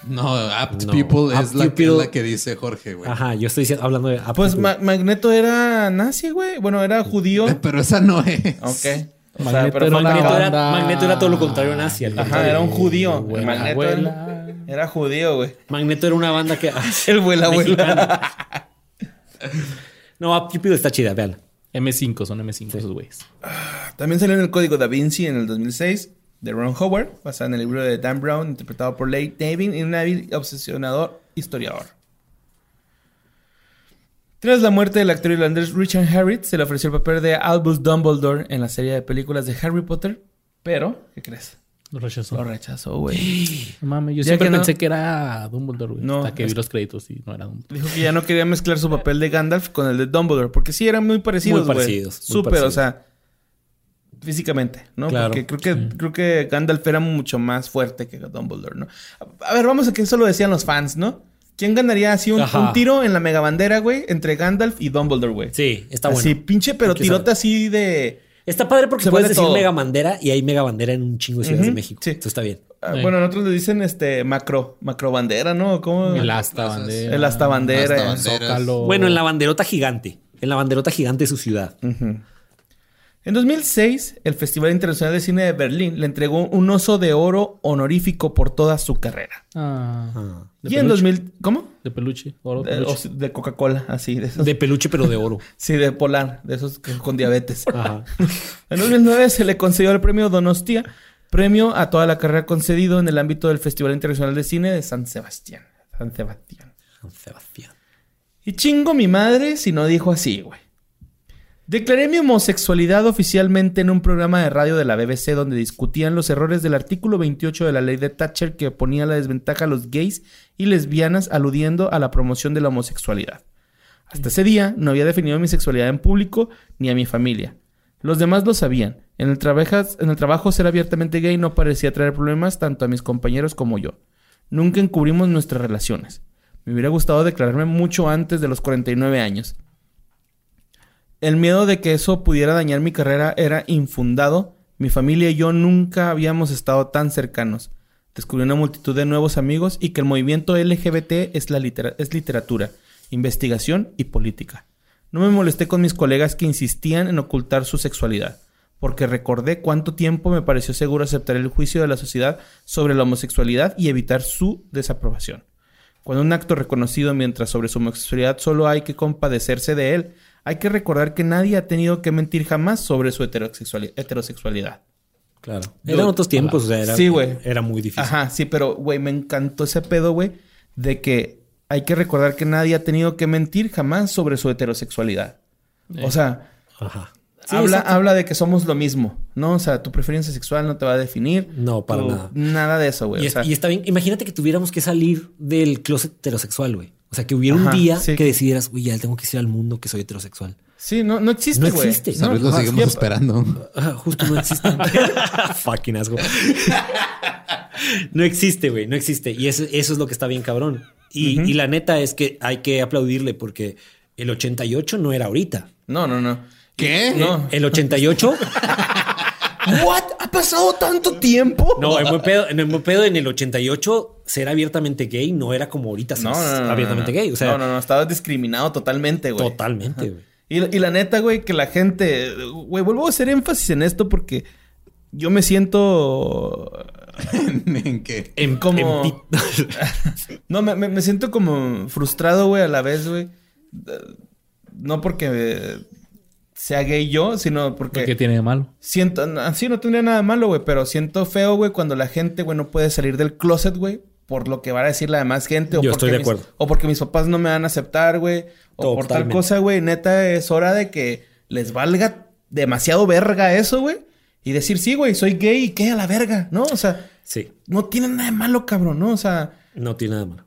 No, Apt No, People Apt es la, que, People- la que dice Jorge, güey. Ajá, yo estoy hablando de. Pues Ma- Magneto era nazi, güey. Bueno, era judío. Pero esa no es. Ok. O sea, Magneto pero era Magneto, Magneto todo lo contrario a nazi. Ajá, contrario. era un judío. Magneto abuela. Era, era judío, güey. Magneto era una banda que. El vuela, abuela. No, Up Cupid está chida, vean. M5, son M5 esos güeyes. También salió en el Código Da Vinci en el 2006 de Ron Howard, basada en el libro de Dan Brown, interpretado por Leigh Davin y un hábil obsesionador historiador. Tras la muerte del actor irlandés Richard Harris, se le ofreció el papel de Albus Dumbledore en la serie de películas de Harry Potter, pero, ¿qué crees? Lo rechazó. Lo rechazó, güey. No mames, yo Ya siempre que no- pensé que era Dumbledore, güey. No, hasta que es- vi los créditos y no era Dumbledore. Dijo que ya no quería mezclar su papel de Gandalf con el de Dumbledore, porque sí eran muy parecidos, Muy güey. parecidos, muy Súper, o parecidos. sea, físicamente, ¿no? Claro. Porque creo que, creo que Gandalf era mucho más fuerte que Dumbledore, ¿no? A, a ver, vamos a que eso lo decían los fans, ¿no? ¿Quién ganaría así un, tiro en la mega bandera, güey, entre Gandalf y Dumbledore, güey? Sí, está Así, bueno. pinche, pero Hay que tirote saber. así de. Está padre porque Se puedes decir todo. mega bandera y hay mega bandera en un chingo de ciudades de México. sí. Eso está bien. ah, Sí. Bueno, en otros le dicen este macro, macro bandera, ¿no? ¿Cómo? El asta bandera. El asta bandera. Zócalo. Bueno, en la banderota gigante. En la banderota gigante de su ciudad. Ujú. En 2006, el Festival Internacional de Cine de Berlín le entregó un oso de oro honorífico por toda su carrera. Ah, Ah. ¿De y en peluche? 2000, ¿cómo? de peluche. Oro De, peluche. os- de Coca-Cola, así, de esos. De peluche, pero de oro. sí, de polar, de esos con diabetes. Ajá. En 2009 se le concedió el premio Donostia, premio a toda la carrera concedido en el ámbito del Festival Internacional de Cine de San Sebastián. San Sebastián. San Sebastián. Y chingo mi madre si no dijo así, güey. Declaré mi homosexualidad oficialmente en un programa de radio de la BBC donde discutían los errores del artículo 28 de la ley de Thatcher que ponía la desventaja a los gays y lesbianas aludiendo a la promoción de la homosexualidad. Hasta ese día no había definido mi sexualidad en público ni a mi familia. Los demás lo sabían. En el, en el trabajo ser abiertamente gay no parecía traer problemas tanto a mis compañeros como yo. Nunca encubrimos nuestras relaciones. Me hubiera gustado declararme mucho antes de los 49 años. El miedo de que eso pudiera dañar mi carrera era infundado. Mi familia y yo nunca habíamos estado tan cercanos. Descubrí una multitud de nuevos amigos y que el movimiento LGBT es, literatura, investigación y política. No me molesté con mis colegas que insistían en ocultar su sexualidad, porque recordé cuánto tiempo me pareció seguro aceptar el juicio de la sociedad sobre la homosexualidad y evitar su desaprobación. Cuando un acto reconocido mientras sobre su homosexualidad solo hay que compadecerse de él, hay que recordar que nadie ha tenido que mentir jamás sobre su heterosexuali- heterosexualidad. Claro. Eran otros tiempos, o sea, era, Sí, güey. era muy difícil. Ajá, sí, pero, güey, me encantó ese pedo, güey, de que hay que recordar que nadie ha tenido que mentir jamás sobre su heterosexualidad. O sea, Ajá. Sí, habla, habla de que somos lo mismo, ¿no? O sea, tu preferencia sexual no te va a definir. No, para Tu- nada. Nada de eso, güey. Y, O es- sea, y está bien. Imagínate que tuviéramos que salir del closet heterosexual, güey. O sea, que hubiera un día sí. que decidieras, uy, ya tengo que decir al mundo que soy heterossexual. Sí, no, no existe, No existe. Tal vez lo seguimos sí, esperando. Justo no existe. Fucking asco. no existe, güey. No existe. Y eso, eso es lo que está bien cabrón. Y, y la neta es que hay que aplaudirle porque el 88 no era ahorita. No, no, no. ¿Qué? No. El 88. ¿What? ¿Ha pasado tanto tiempo? No, en buen pedo, en el buen pedo, en el 88, ser abiertamente gay no era como ahorita ser No, no, no, abiertamente no, no. gay. O sea, no, no, no. Estabas discriminado totalmente, güey. totalmente, güey. Y, y la neta, güey, que la gente... Güey, vuelvo a hacer énfasis en esto porque yo me siento... ¿En qué? En, Como- en No, me, siento como frustrado, güey, a la vez, güey. No porque eh, sea gay yo, sino porque... ¿Qué tiene de malo? Siento, así no tendría nada de malo, güey, pero siento feo, güey, cuando la gente, güey, no puede salir del closet, güey, por lo que va a decir la demás gente. O Yo porque estoy de mis- acuerdo. O porque mis papás no me van a aceptar, güey. O por tal cosa, güey. Neta, es hora de que les valga demasiado verga eso, güey. Y decir, sí, güey, soy gay y qué a la verga, ¿no? O sea, Sí, no tiene nada de malo, cabrón, ¿no? O sea, no tiene nada de malo.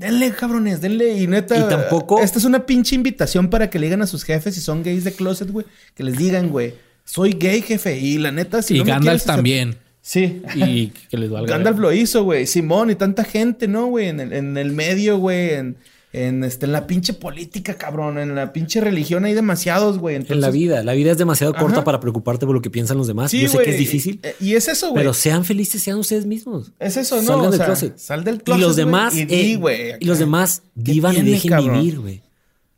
Denle, cabrones, denle. Y neta, Y tampoco- Esta es una pinche invitación para que le digan a sus jefes si son gays de closet, güey. Que les digan, güey, soy gay, jefe. Y la neta, si y no me Gandalf quieres también. Sí. Y que les valga. Gandalf lo hizo, güey. Simón y tanta gente, ¿no, güey? En el, en el medio, güey. En, en, este, en la pinche política, cabrón. En la pinche religión hay demasiados, güey. En la vida, la vida es demasiado corta para preocuparte por lo que piensan los demás. Sí, Yo sé güey. que es difícil, Y, y es eso, güey. pero sean felices, sean ustedes mismos. Es eso, ¿no? Salgan O del sea, closet. Sal del closet, y los güey, demás, y eh, di, güey, y los demás ¿Qué vivan y dejen cabrón? vivir, güey.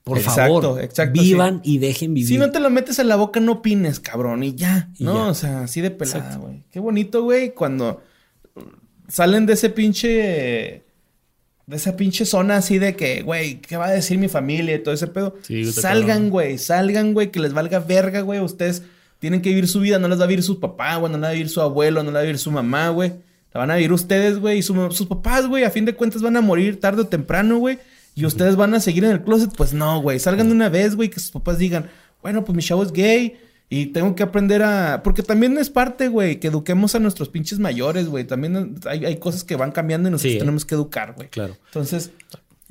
Por Exacto, favor, exacto, vivan sí. y dejen vivir. Si no te lo metes en la boca, no opines, cabrón. Y ya, Y ¿no? ya. O sea, así de pelada, güey. Qué bonito, güey, cuando salen de ese pinche... De esa pinche zona así de que, güey, ¿qué va a decir mi familia y todo ese pedo? Sí, salgan, güey, salgan, güey, que les valga verga, güey. Ustedes tienen que vivir su vida, no les va a vivir su papá, güey, no la va a vivir su abuelo, no la va a vivir su mamá, güey. La van a vivir ustedes, güey, y su- sus papás, güey, a fin de cuentas van a morir tarde o temprano, güey. Y ustedes van a seguir en el closet, pues no, güey. Salgan de una vez, güey, que sus papás digan, bueno, pues mi chavo es gay y tengo que aprender a... Porque también es parte, güey, que eduquemos a nuestros pinches mayores, güey. También hay, hay cosas que van cambiando y nosotros Sí, ¿eh? tenemos que educar, güey. Claro. Entonces...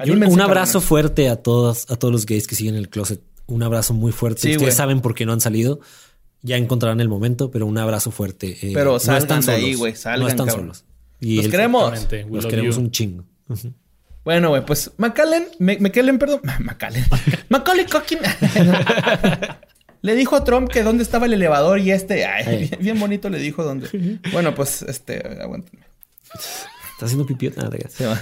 Y un, abrazo fuerte a todos, a todos los gays que siguen en el closet. Un abrazo muy fuerte. Sí, Ustedes saben por qué no han salido. Ya encontrarán el momento, pero un abrazo fuerte. Eh, Pero no salgan están de ahí, güey, salgan, No están cabrón. solos. Y Los el- queremos. Los queremos you. un chingo. Bueno, güey, pues McAllen, Me- McKellen, perdón, McAllen, Macaulay Culkin le dijo a Trump que dónde estaba el elevador y este, ay, bien, bien bonito le dijo dónde. Bueno, pues, este, aguántenme. Está haciendo. Se va.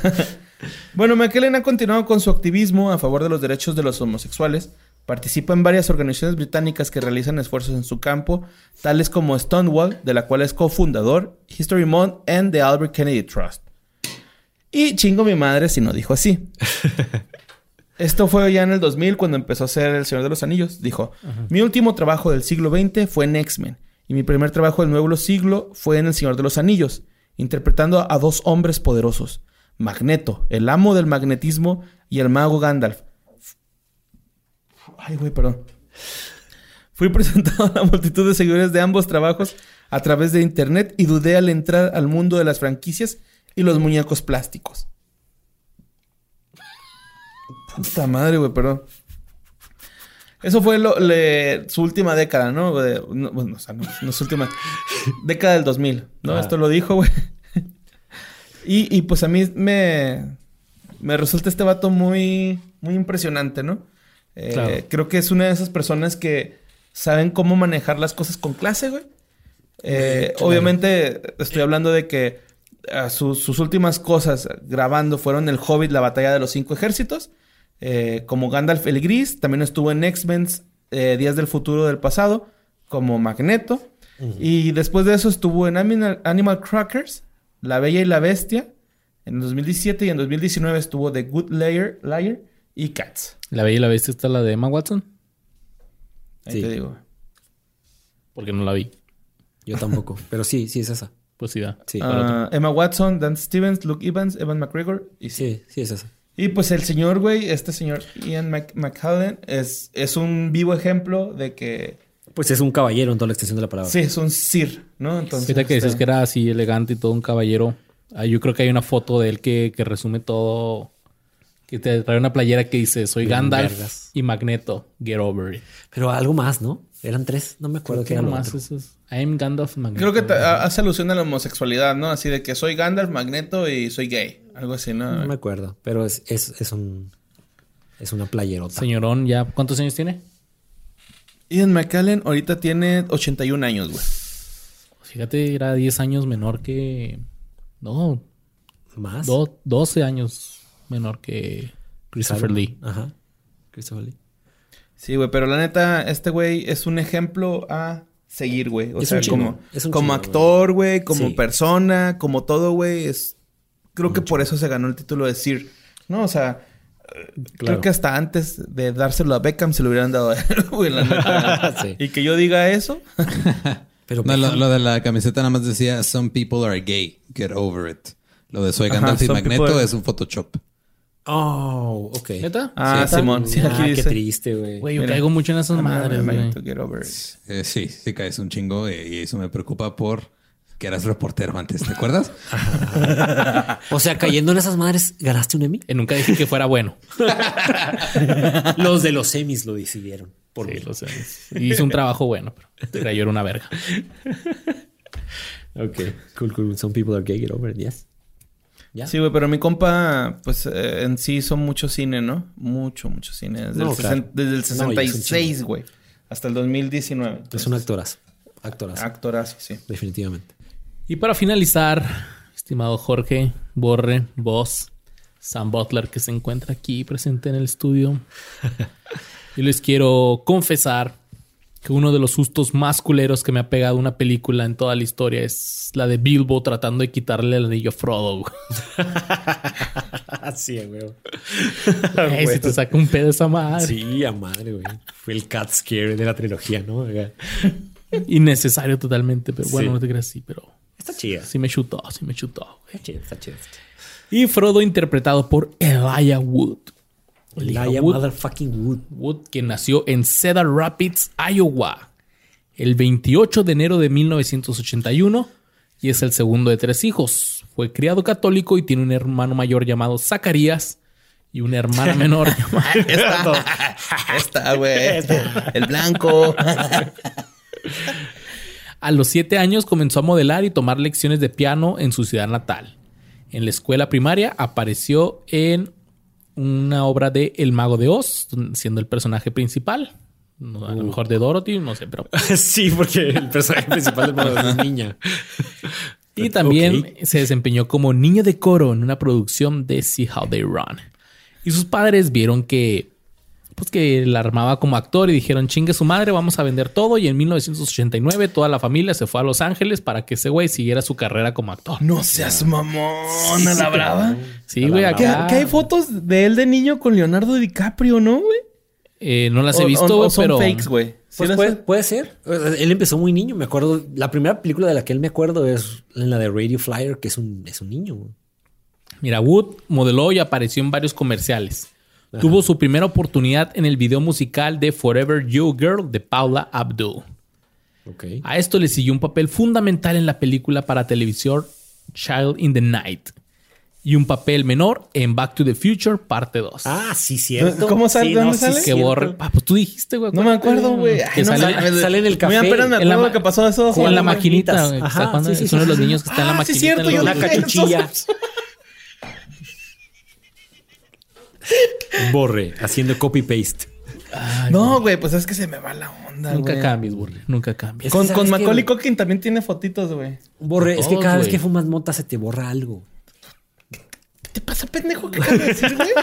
bueno, McKellen ha continuado con su activismo a favor de los derechos de los homosexuales. Participa en varias organizaciones británicas que realizan esfuerzos en su campo, tales como Stonewall, de la cual es cofundador, History Month and the Albert Kennedy Trust. Y chingo mi madre si no dijo así. Esto fue ya en el 2000 cuando empezó a ser El Señor de los Anillos. Dijo, mi último trabajo del siglo XX fue en X-Men y mi primer trabajo del nuevo siglo fue en El Señor de los Anillos, interpretando a dos hombres poderosos, Magneto, el amo del magnetismo, y el mago Gandalf. Ay, güey, perdón. Fui presentado a la multitud de seguidores de ambos trabajos a través de internet y dudé al entrar al mundo de las franquicias y los muñecos plásticos. Puta madre, güey, perdón. Eso fue lo- le- su última década, ¿no? De- no, bueno, o sea, no, no su última. década del 2000, ¿no? Ah. Esto lo dijo, güey. y, y, pues a mí me, me resulta este vato muy, muy impresionante, ¿no? Eh, Claro. Creo que es una de esas personas que saben cómo manejar las cosas con clase, güey. Eh, Obviamente estoy hablando de que ah, sus últimas cosas grabando fueron El Hobbit, la batalla de los cinco ejércitos, eh, como Gandalf el Gris, también estuvo en X-Men eh, Días del Futuro del Pasado, como Magneto, y después de eso estuvo en Animal, Animal Crackers, La Bella y la Bestia, en 2017 y en 2019 estuvo The Good Liar, Liar y Cats. La Bella y la Bestia está la de Emma Watson. Ahí Sí. te digo. Porque no la vi. Yo tampoco. pero sí, sí es esa. Pues sí, da. Sí. Ah, Emma Watson, Dan Stevens, Luke Evans, Evan McGregor y sí, sí es esa. Y pues el señor, güey, este señor Ian Mc- es, es un vivo ejemplo de que Pues es un caballero en toda la extensión de la palabra. sí, es un Sir, ¿no? Entonces. Fíjate que dices este, que era así elegante y todo un caballero. Ah, yo creo que hay una foto de él que, que resume todo Que te trae una playera que dice soy Bien Gandalf vergas. y Magneto. Get over it. Pero algo más, ¿no? Eran tres. No me acuerdo qué ¿Qué era lo más otro. I'm Gandalf Magneto. Creo que hace alusión a la homosexualidad, ¿no? Así de que soy Gandalf, Magneto y soy gay. Algo así, ¿no? No me acuerdo. Pero es, es, es un... Es una playerota. Señorón, ¿ya cuántos años tiene? Ian McKellen ahorita tiene 81 años, güey. Fíjate, era 10 años menor que... No, ¿Más? do- 12 años menor que Christopher Lee. Ajá. Christopher Lee. Sí, güey, pero la neta, este güey es un ejemplo a seguir, güey. O Es sea, un chingón, como, es un como actor, güey, como Sí. persona, como todo, güey. Es... Creo que por eso se ganó el título de Sir. No, o sea, creo que hasta antes de dárselo a Beckham se lo hubieran dado a él, güey, la neta. Sí. Y que yo diga eso. Pero No, lo, lo de la camiseta nada más decía Some people are gay. Get over it. Lo de Soy Ajá, Gandalf y Magneto es un Photoshop. Oh, ok. ¿Neta? Ah, ¿Sí, Simón. Sí, Ah, qué triste, güey. Güey, yo Mira. caigo mucho en esas madres, güey. Magneto, get over it. Eh, sí, sí caes un chingo eh, y eso me preocupa por que eras reportero antes, ¿te acuerdas? O sea, cayendo en esas madres, ¿ganaste un Emmy? Eh, Nunca dije que fuera bueno. Los de los Emmys lo decidieron. Por Sí, mí. lo sé. Hizo un trabajo bueno, pero yo era una verga. Ok. Cool, cool. Some people are gay. Get over it. Yes. Ya. Sí, güey, pero mi compa, pues eh, en sí son mucho cine, ¿no? Mucho, mucho cine. Desde, No, el, claro. desde el No, y es un 66, güey. Hasta el 2019. Es un actorazo. Actorazo. Actorazo, sí. Definitivamente. Y para finalizar, estimado Jorge, Borre, vos, Sam Butler, que se encuentra aquí presente en el estudio, yo les quiero confesar que uno de los sustos más culeros que me ha pegado una película en toda la historia es la de Bilbo tratando de quitarle el anillo a Frodo. güey. Así, güey. Ay, se te saca un pedo esa madre. Sí, a madre, güey. Fue el cat scare de la trilogía, ¿no? Innecesario totalmente, pero bueno, Sí. no te creas así, pero Está chida. sí me chutó, sí me chutó. güey. Está chida, está chida. Y Frodo interpretado por Elijah Wood. Elijah Wood. motherfucking Wood. Wood, quien nació en Cedar Rapids, Iowa, el 28 de enero de 1981 y es el segundo de tres hijos. Fue criado católico y tiene un hermano mayor llamado Zacarías y una hermana menor llamada... Esta, güey. El blanco. A los siete años comenzó a modelar y tomar lecciones de piano en su ciudad natal. En la escuela primaria apareció en una obra de El Mago de Oz, siendo el personaje principal. No, A lo mejor de Dorothy, no sé, pero... sí, porque el personaje principal del es niña. Y también se desempeñó como niño de coro en una producción de See How They Run. Y sus padres vieron que pues que la armaba como actor y dijeron, chingue su madre, vamos a vender todo. Y en 1989 toda la familia se fue a Los Ángeles para que ese güey siguiera su carrera como actor. No seas mamón, a la brava. Sí, güey, ¿Qué, acá. qué hay fotos de él de niño con Leonardo DiCaprio, no, güey? Eh, no las he O- visto, o- güey, o son pero... fakes, güey. ¿Sí Pues puede ser. Él empezó muy niño. Me acuerdo. La primera película de la que él me acuerdo es en la de Radio Flyer, que es un, es un niño. güey. Mira, Wood modeló y apareció en varios comerciales. Tuvo su primera oportunidad en el video musical de Forever You Girl de Paula Abdul. Ok. A esto le siguió un papel fundamental en la película para televisión Child in the Night y un papel menor en Back to the Future parte 2. Ah, sí, cierto. ¿Cómo sale? Sí, ¿Dónde sí, sale? que cierto. borre. Ah, pues tú dijiste, güey. No me acuerdo, güey. Que no sale, sale en el café. Apenas me En la acuerdo ma- que pasó eso. con la maquinita, güey. que jugando- sí, sí, es uno de sí, los sí. niños que está en la Ah, sí, maquinita. cierto, en yo dije, cachuchilla. Borre, haciendo copy-paste. No, güey, pues es que se me va la onda, Nunca güey. cambies, burle. Nunca cambies. Es que Con, ¿sabes con Macaulay? Culkin también tiene fotitos, güey. Borre, es que cada vez que fumas mota se te borra algo. ¿Qué te pasa, pendejo? ¿Qué acabas de decir, güey?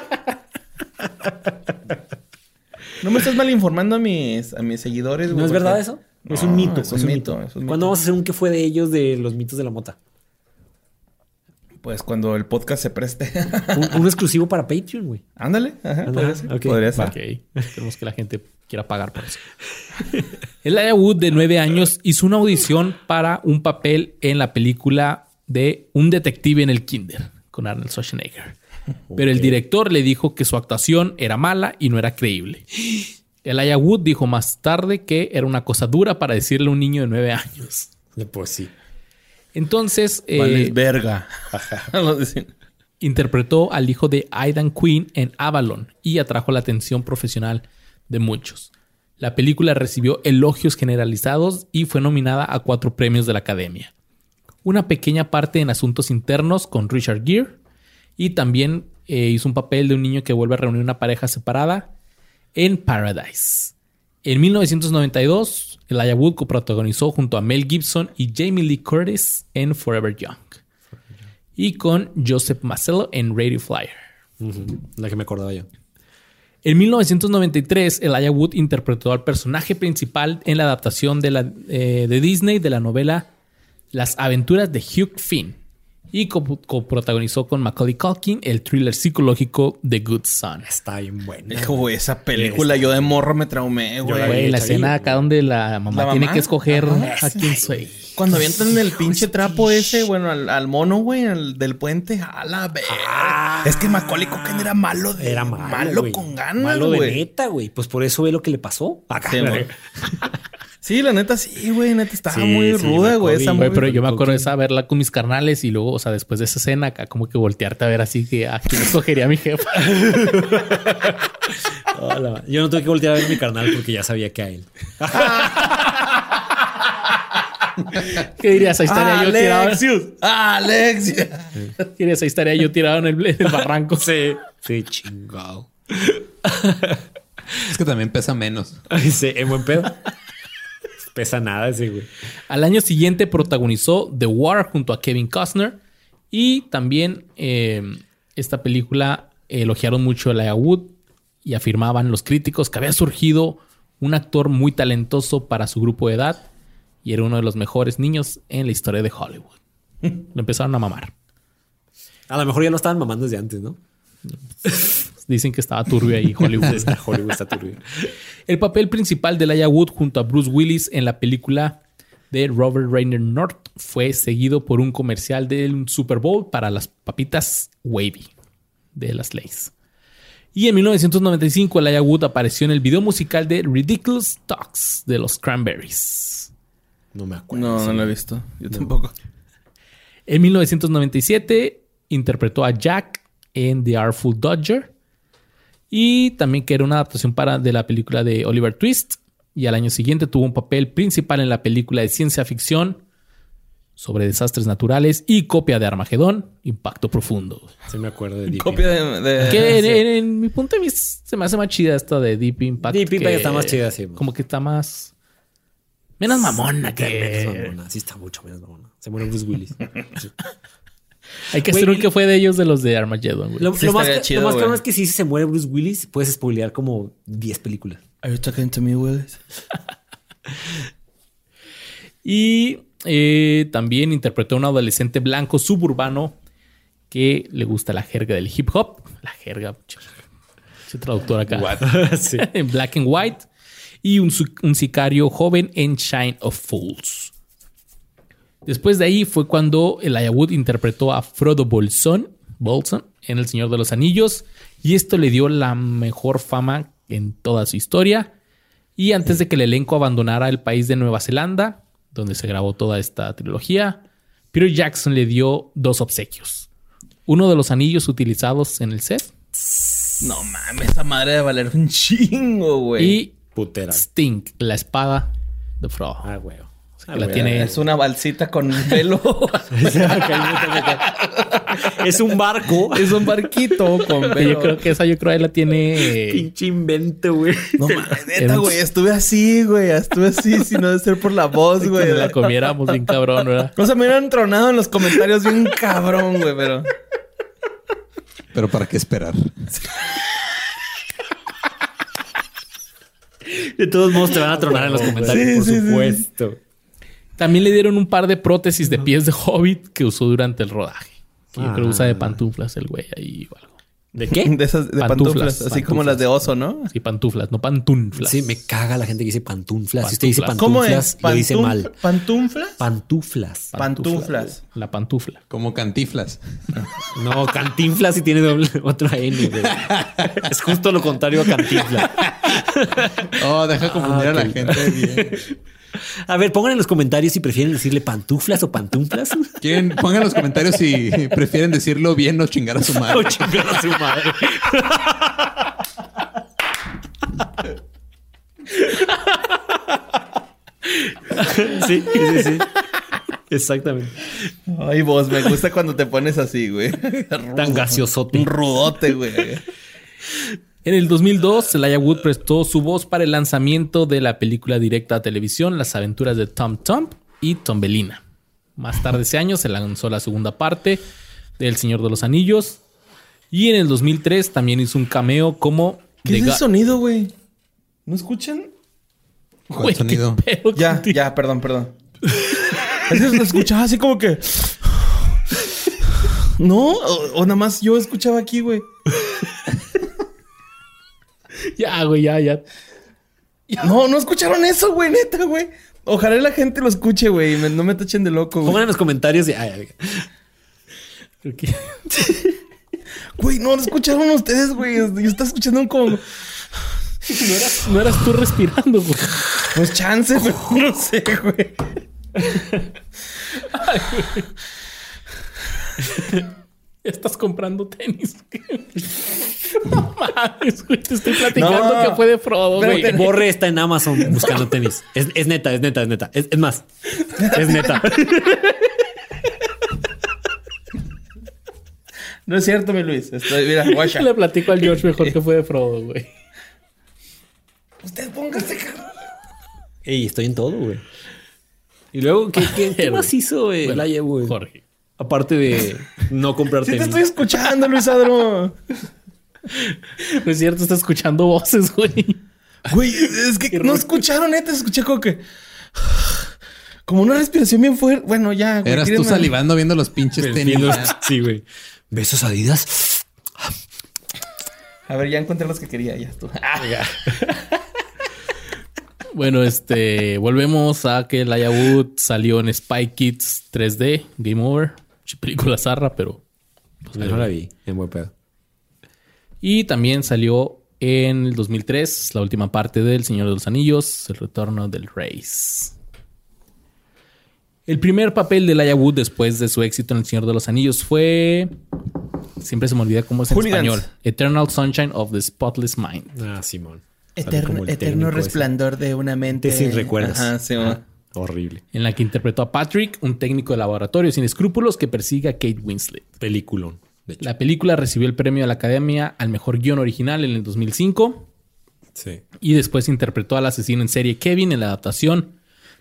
No me estás mal informando a mis, a mis seguidores, güey. ¿No es verdad eso? es No, un mito. es un mito, es un mito. ¿Cuándo vamos a hacer un que fue de ellos de los mitos de la mota? Pues cuando el podcast se preste. Un, un exclusivo para Patreon, güey. Ándale. Ajá, podría ser. ok. Podría ser. Ok. Esperemos que la gente quiera pagar por eso. Elijah Wood, de nueve años, hizo una audición para un papel en la película de Un detective en el Kinder con Arnold Schwarzenegger. Pero el director le dijo que su actuación era mala y no era creíble. Elijah Wood dijo más tarde que era una cosa dura para decirle a un niño de nueve años. Pues sí. Entonces, eh, verga. Interpretó al hijo de Aidan Quinn en Avalon y atrajo la atención profesional de muchos. La película recibió elogios generalizados y fue nominada a cuatro premios de la Academia. Una pequeña parte en asuntos internos con Richard Gere y también eh, hizo un papel de un niño que vuelve a reunir una pareja separada en Paradise. En 1992, Elijah Wood coprotagonizó junto a Mel Gibson y Jamie Lee Curtis en Forever Young. Y con Joseph Macello en Radio Flyer. La que me acordaba yo. En 1993, Elijah Wood interpretó al personaje principal en la adaptación de, la, eh, de Disney de la novela Las aventuras de Hugh Finn y co- coprotagonizó con Macaulay Culkin el thriller psicológico The Good Son. Está bien güey, esa película yo de morro me traumé, la güey. la escena acá donde la mamá, ¿La tiene mamá? que escoger Ajá. a quién soy. Cuando avientan el pinche trapo ese, bueno, al, al mono, güey, al del puente, a la verga. es que Macaulay Culkin era malo de... Era malo. güey. con ganas, Malo de güey. neta, güey. Pues por eso ve lo que le pasó. Acá. Sí, güey. Sí, la neta sí, güey, neta estaba Sí, muy sí, ruda, güey. Esa Güey, pero yo me acuerdo de esa verla con mis carnales y luego, o sea, después de esa escena acá como que voltearte a ver así que a quién escogería mi jefa. Hola. Yo no tuve que voltear a ver mi carnal porque ya sabía que a él. ¿Qué dirías? Ahí estaría yo tirado. Alexius. Alexius. ¿Qué dirías? Ahí estaría yo tirado en el, en el barranco. Sí. Sí, chingado. Es que también pesa menos. Sí, en buen pedo. Pesa nada ese, güey. Al año siguiente protagonizó The War junto a Kevin Costner y también eh, esta película elogiaron mucho a Elijah Wood y afirmaban los críticos que había surgido un actor muy talentoso para su grupo de edad y era uno de los mejores niños en la historia de Hollywood. Lo empezaron a mamar. A lo mejor ya lo estaban mamando desde antes, ¿no? Dicen que estaba turbio ahí Hollywood. Está Hollywood está turbio. El papel principal de Elijah Wood junto a Bruce Willis en la película de Robert Rainer North fue seguido por un comercial del Super Bowl para las papitas Wavy de las Lays. Y en 1995 Elijah Wood apareció en el video musical de Ridiculous Talks de los Cranberries. No me acuerdo. No, no lo he visto. Yo tampoco. En 1997 interpretó a Jack en The Artful Dodger y también que era una adaptación para de la película de Oliver Twist y al año siguiente tuvo un papel principal en la película de ciencia ficción sobre desastres naturales y copia de Armagedón, Impacto Profundo. Sí me acuerdo de Deep Copia de... de- Que en, en- en mi punto de vista se me hace más chida esta de Deep Impact. Deep Impact que- está más chida, sí. Como que está más... Menos mamona Impact. Menos que... mamona. Sí, está mucho menos mamona. Se muere Bruce Willis. Hay que hacer un que fue de ellos de los de Armageddon. güey. Lo, Sí lo más, chido, lo más cabrón es que si se muere Bruce Willis, puedes spoilear como 10 películas. Are you talking to me, Willis? Y eh, también interpretó a un adolescente blanco suburbano que le gusta la jerga del hip hop. La jerga. Soy traductor acá. Sí. en Black and White. Y un, un sicario joven en Shine of Fools. Después de ahí fue cuando Elijah Wood interpretó a Frodo Bolson, Bolson en El Señor de los Anillos. Y esto le dio la mejor fama en toda su historia. Y antes de que el elenco abandonara el país de Nueva Zelanda, donde se grabó toda esta trilogía, Peter Jackson le dio dos obsequios. Uno de los anillos utilizados en el set No mames, esa madre de valer un chingo, güey. y Putera. Sting, la espada de Frodo. Ah, güey. Que la tiene Es una balsita con pelo. es un barco. es un barquito con yo creo que esa yo creo que ahí la tiene Pinche invento, güey. No mames, neta, güey. Estuve así, güey. Estuve así, si no de ser por la voz, güey. la comiéramos bien cabrón, ¿verdad? No se me hubieran tronado en los comentarios bien cabrón, güey, pero. Pero ¿para qué esperar? De todos modos te van a tronar en los comentarios, Sí, por sí, sí. También le dieron un par de prótesis de pies de hobbit que usó durante el rodaje. Que yo creo que usa de pantuflas el güey ahí o algo. ¿De qué? De esas de pantuflas, Pantuflas, así como las de oso, ¿no? Sí, pantuflas, no pantuflas. Sí, me caga la gente que dice pantuflas. Si usted dice Pantuflas. ¿Cómo pantuflas, es? lo dice mal. ¿Pantuflas? Pantuflas. Pantuflas. La pantufla. Como cantiflas. No, cantinflas y tiene doble, otra N, güey. Es justo lo contrario a cantinflas. Oh, deja confundir Ah, a la ok. gente bien. A ver, pongan en los comentarios si prefieren decirle pantuflas o pantuflas. ¿Quieren? Pongan en los comentarios si prefieren decirlo bien o chingar a su o madre. chingar a su madre. sí, sí, sí. Exactamente. Ay, vos, me gusta cuando te pones así, güey. Tan gaseosote. Un rudote, güey. En el 2002, Elijah Wood prestó su voz para el lanzamiento de la película directa a televisión Las aventuras de Tom Tom y Tombelina. Más tarde ese año se lanzó la segunda parte de El Señor de los Anillos. Y en el 2003 también hizo un cameo como... ¿Qué The es el sonido, güey? ¿No escuchan? ¿Cuál Güey, qué sonido? Ya, contigo. ya, perdón, perdón. Es que lo escuchaba así como que. No, o, o nada más yo escuchaba aquí, güey. Ya, güey, ya, ya. No, no escucharon eso, güey, neta, güey. Ojalá la gente lo escuche, güey, no me tachen de loco, Pongan güey. en los comentarios. y- ay, ay, Creo que- Güey, no lo escucharon ustedes, güey. Yo estaba escuchando como. No eras, no eras tú respirando, güey. Pues chance, pero no sé, güey. Ya estás comprando tenis. No mames, güey. Te estoy platicando No. que fue de Frodo, güey. Borre está en Amazon buscando tenis. Es, es neta, es neta, es neta. Es, es más, es neta. No es cierto, mi Luis. Estoy, mira, guacha. Le platico al George mejor que fue de Frodo, güey. Usted póngase, cabrón. Ey, estoy en todo, güey. Y luego, ¿qué, qué, qué más hizo eh, Bueno? Jorge. Aparte de no comprar Sí te tenis. estoy escuchando, Luis Adro. No es cierto, está escuchando voces, güey. Güey, es que no escucharon, neta. Escuché como que... Como una respiración bien fuerte. Bueno, ya, güey. Eras tú salivando viendo los pinches tenis. Viendo- ya. Sí, güey. ¿Besos Adidas? A ver, ya encontré los que quería. Ya estuvo. Ah, Bueno, este, volvemos a que Laia Wood salió en Spy Kids 3D, Game Over. Película zarra, pero. Pues no la vi. En buen pedo. Y también salió en el 2003 la última parte del Señor de los Anillos, El Retorno del Rey. El primer papel de Laia Wood después de su éxito en El Señor de los Anillos fue. Siempre se me olvida cómo es en Hooligans. español. Eternal Sunshine of the Spotless Mind. Ah, Simón. Eterno, resplandor de una mente. sin recuerdos. Ajá, sí, Ajá. Horrible. En la que interpretó a Patrick, un técnico de laboratorio sin escrúpulos que persigue a Kate Winslet. Peliculón. De hecho. La película recibió el premio de la Academia al mejor guion original en el 2005 Sí. y después interpretó al asesino en serie Kevin en la adaptación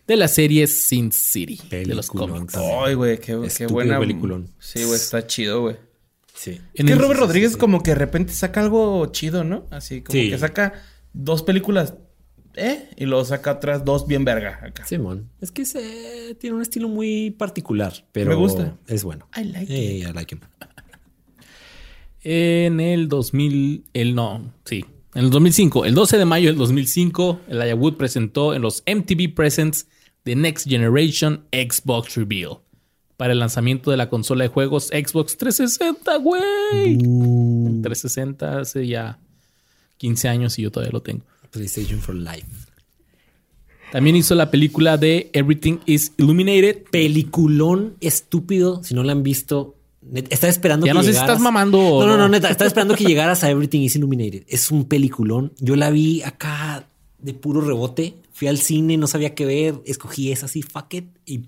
de la serie Sin City de los Peliculón cómics. Ay, güey, qué, buena. peliculón. Sí, güey, está chido, güey. Sí. En que el- Robert Rodríguez como que de repente saca algo chido, ¿no? Así como Sí. que saca dos películas, ¿eh? Y luego saca otras dos bien verga acá. Simón. Es que se, tiene un estilo muy particular, pero Me gusta. es bueno. I like Hey, I like him. En el 2000, el no, sí, en el 2005, el 12 de mayo del 2005, Elijah Wood presentó en los MTV Presents The Next Generation Xbox Reveal para el lanzamiento de la consola de juegos Xbox 360, güey. 360 hace ya 15 años y yo todavía lo tengo. PlayStation for Life. También hizo la película de Everything is Illuminated. Peliculón estúpido. Si no la han visto, estaba esperando Ya que no sé si estás mamando No, no, no. no, neta. Estaba esperando que llegaras a Everything is Illuminated. Es un peliculón. Yo la vi acá de puro rebote. Fui al cine, no sabía qué ver. Escogí esa así, fuck it. Y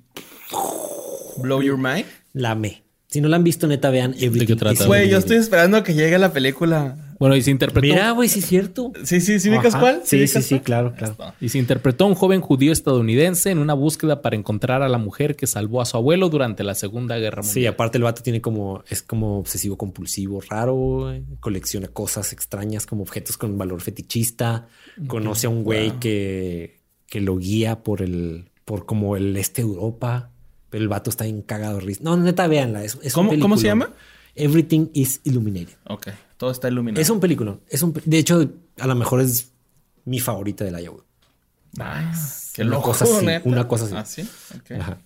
Blow Your Mind. la amé. Si no la han visto, neta, vean Everything. qué trata? is Güey, yo estoy esperando que llegue la película. Bueno, y se interpretó. Mira, güey, sí es cierto. Sí, sí, ¿sí ubicas cuál? Sí, sí, sí, cuál? claro, claro. Y se interpretó a un joven judío estadounidense en una búsqueda para encontrar a la mujer que salvó a su abuelo durante la Segunda Guerra Mundial. Sí, aparte el vato tiene como, es como obsesivo compulsivo raro, güey. colecciona cosas extrañas como objetos con valor fetichista, conoce a un güey que, que lo guía por el, por como el este Europa, pero el vato está bien cagado de risa. No, neta, véanla. Es, es un ¿Cómo- cómo se llama? Everything is Illuminated. Ok, todo está iluminado. Es un película. Es un, de hecho, a lo mejor es mi favorita de la Yahoo. Nice. Qué Una loco, cosa así, neta. una cosa así. Ah, sí. Ok. Ajá.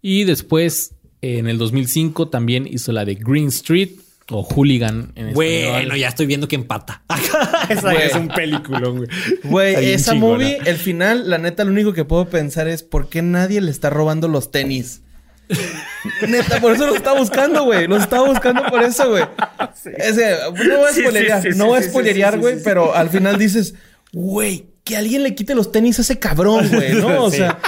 Y después, en el 2005, también hizo la de Green Street, O Hooligan en Bueno, español. ya estoy viendo que empata. Esa Güey. es un peliculón, güey. Güey, esa chingona. movie, el final, la neta, lo único que puedo pensar es por qué nadie le está robando los tenis. Neta, por eso los está buscando, güey. Los estaba buscando por eso, güey. Ese, no voy a spoilerear, sí, sí, no voy a sí, sí, spoilerear, sí, güey, sí, sí. pero al final dices, güey, que alguien le quite los tenis a ese cabrón, güey, ¿no? O Sí. sea,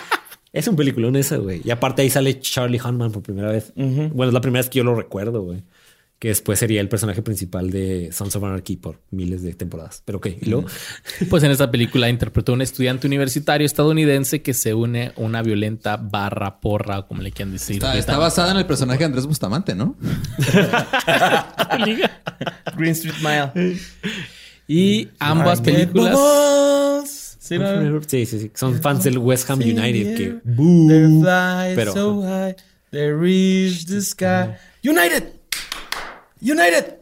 Es un peliculón ese, güey. Y aparte ahí sale Charlie Hunnam por primera vez. Bueno, es la primera vez que yo lo recuerdo, güey. Que después sería el personaje principal de Sons of Anarchy por miles de temporadas. Pero ok, y luego. Pues en esta película interpretó a un estudiante universitario estadounidense que se une a una violenta barra porra, como le quieran decir. Está, basada en el personaje de Andrés Bustamante, ¿no? Green Street Mile. Y ambas películas. Sí, ¿no? Sí, sí, sí. Son fans del West Ham United. Que. They fly Pero- so high, they reach the sky. United! United!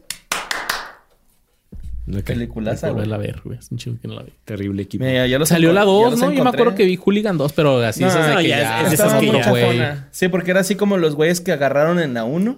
Güey. verla a ver, güey. Es un chingo que no la vi. Terrible equipo. Mira, ya los Salió la ya 2, los ¿no? Yo me acuerdo que vi Hooligan 2, pero así No, es de que ya ya, es esas que ya- güey. Sí, porque era así como los güeyes que agarraron en la 1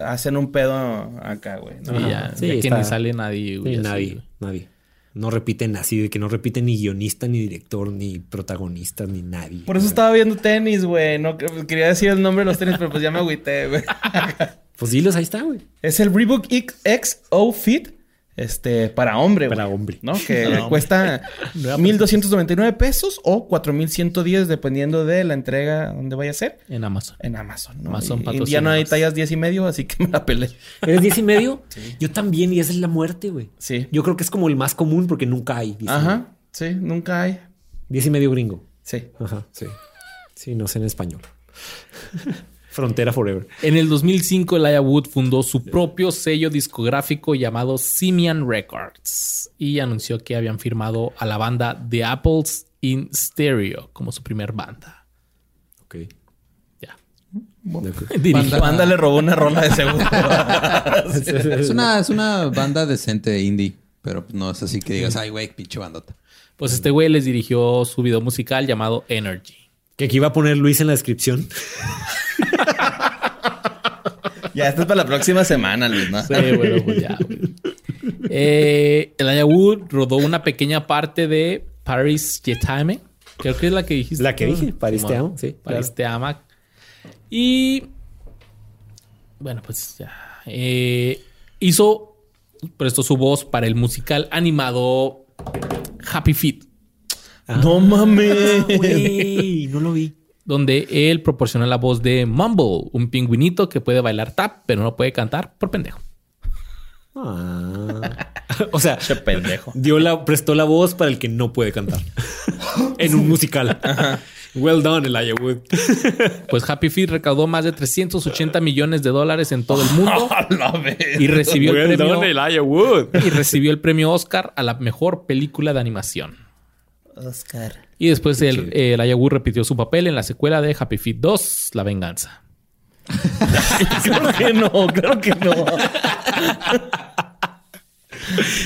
hacen un pedo acá, güey. ¿no? Y Ajá. ya, Sí, ya que está- ni sale nadie, Sí, güey. nadie, güey. nadie. No repiten así, de que no repiten ni guionista, ni director, ni protagonista, ni nadie. Por eso estaba viendo tenis, güey. No que- quería decir el nombre de los tenis, pero pues ya me agüité, güey. Pues dilos, ahí está, güey. es el Reebok XO Fit. Este, para hombre, güey. Para hombre. ¿No? Que hombre. cuesta 1,299 pesos o 4,110 dependiendo de la entrega donde vaya a ser. En Amazon. En Amazon, ¿no? Amazon Y- y ya no hay tallas 10 y medio, así que me la pelé. ¿Eres 10 y medio? Yo también, y esa es la muerte, güey. Sí. Yo creo que es como el más común porque nunca hay 10 y medio. Ajá. Sí, nunca hay. 10 y medio gringo. Sí. Ajá, sí. Sí, no sé en español. Frontera Forever. En el 2005, Elijah Wood fundó su propio sello discográfico llamado Simian Records y anunció que habían firmado a la banda The Apples in Stereo como su primer banda. Ok. Ya. La banda le robó una rola de seguro. Es una, es una banda decente indie, pero no es así que digas, ay, güey, pinche bandota. Pues este güey les dirigió su video musical llamado Energy. Que aquí iba a poner Luis en la descripción. ya, esto es para la próxima semana, Luis, ¿no? Sí, bueno, pues ya. Eh, Wood rodó una pequeña parte de Paris Je t'aime. Creo que es la que dijiste. La que dije, Paris te amo, sí, Paris claro. te ama. Y bueno, pues ya. Eh, hizo, prestó su voz para el musical animado Happy Feet, No mames. Güey, no lo vi. donde él proporciona la voz de Mumble, un pingüinito que puede bailar tap, pero no puede cantar por pendejo. Ah. o sea, Che pendejo. dio la, prestó la voz para el que no puede cantar. en un musical. Well done, Elijah Wood. Pues Happy Feet recaudó más de 380 millones de dólares en todo el mundo y recibió el premio done, Elijah Wood. y recibió el premio Oscar a la mejor película de animación. Oscar. Y después el, el Wood repitió su papel en la secuela de Happy Feet 2, La Venganza. Claro que no, claro que no.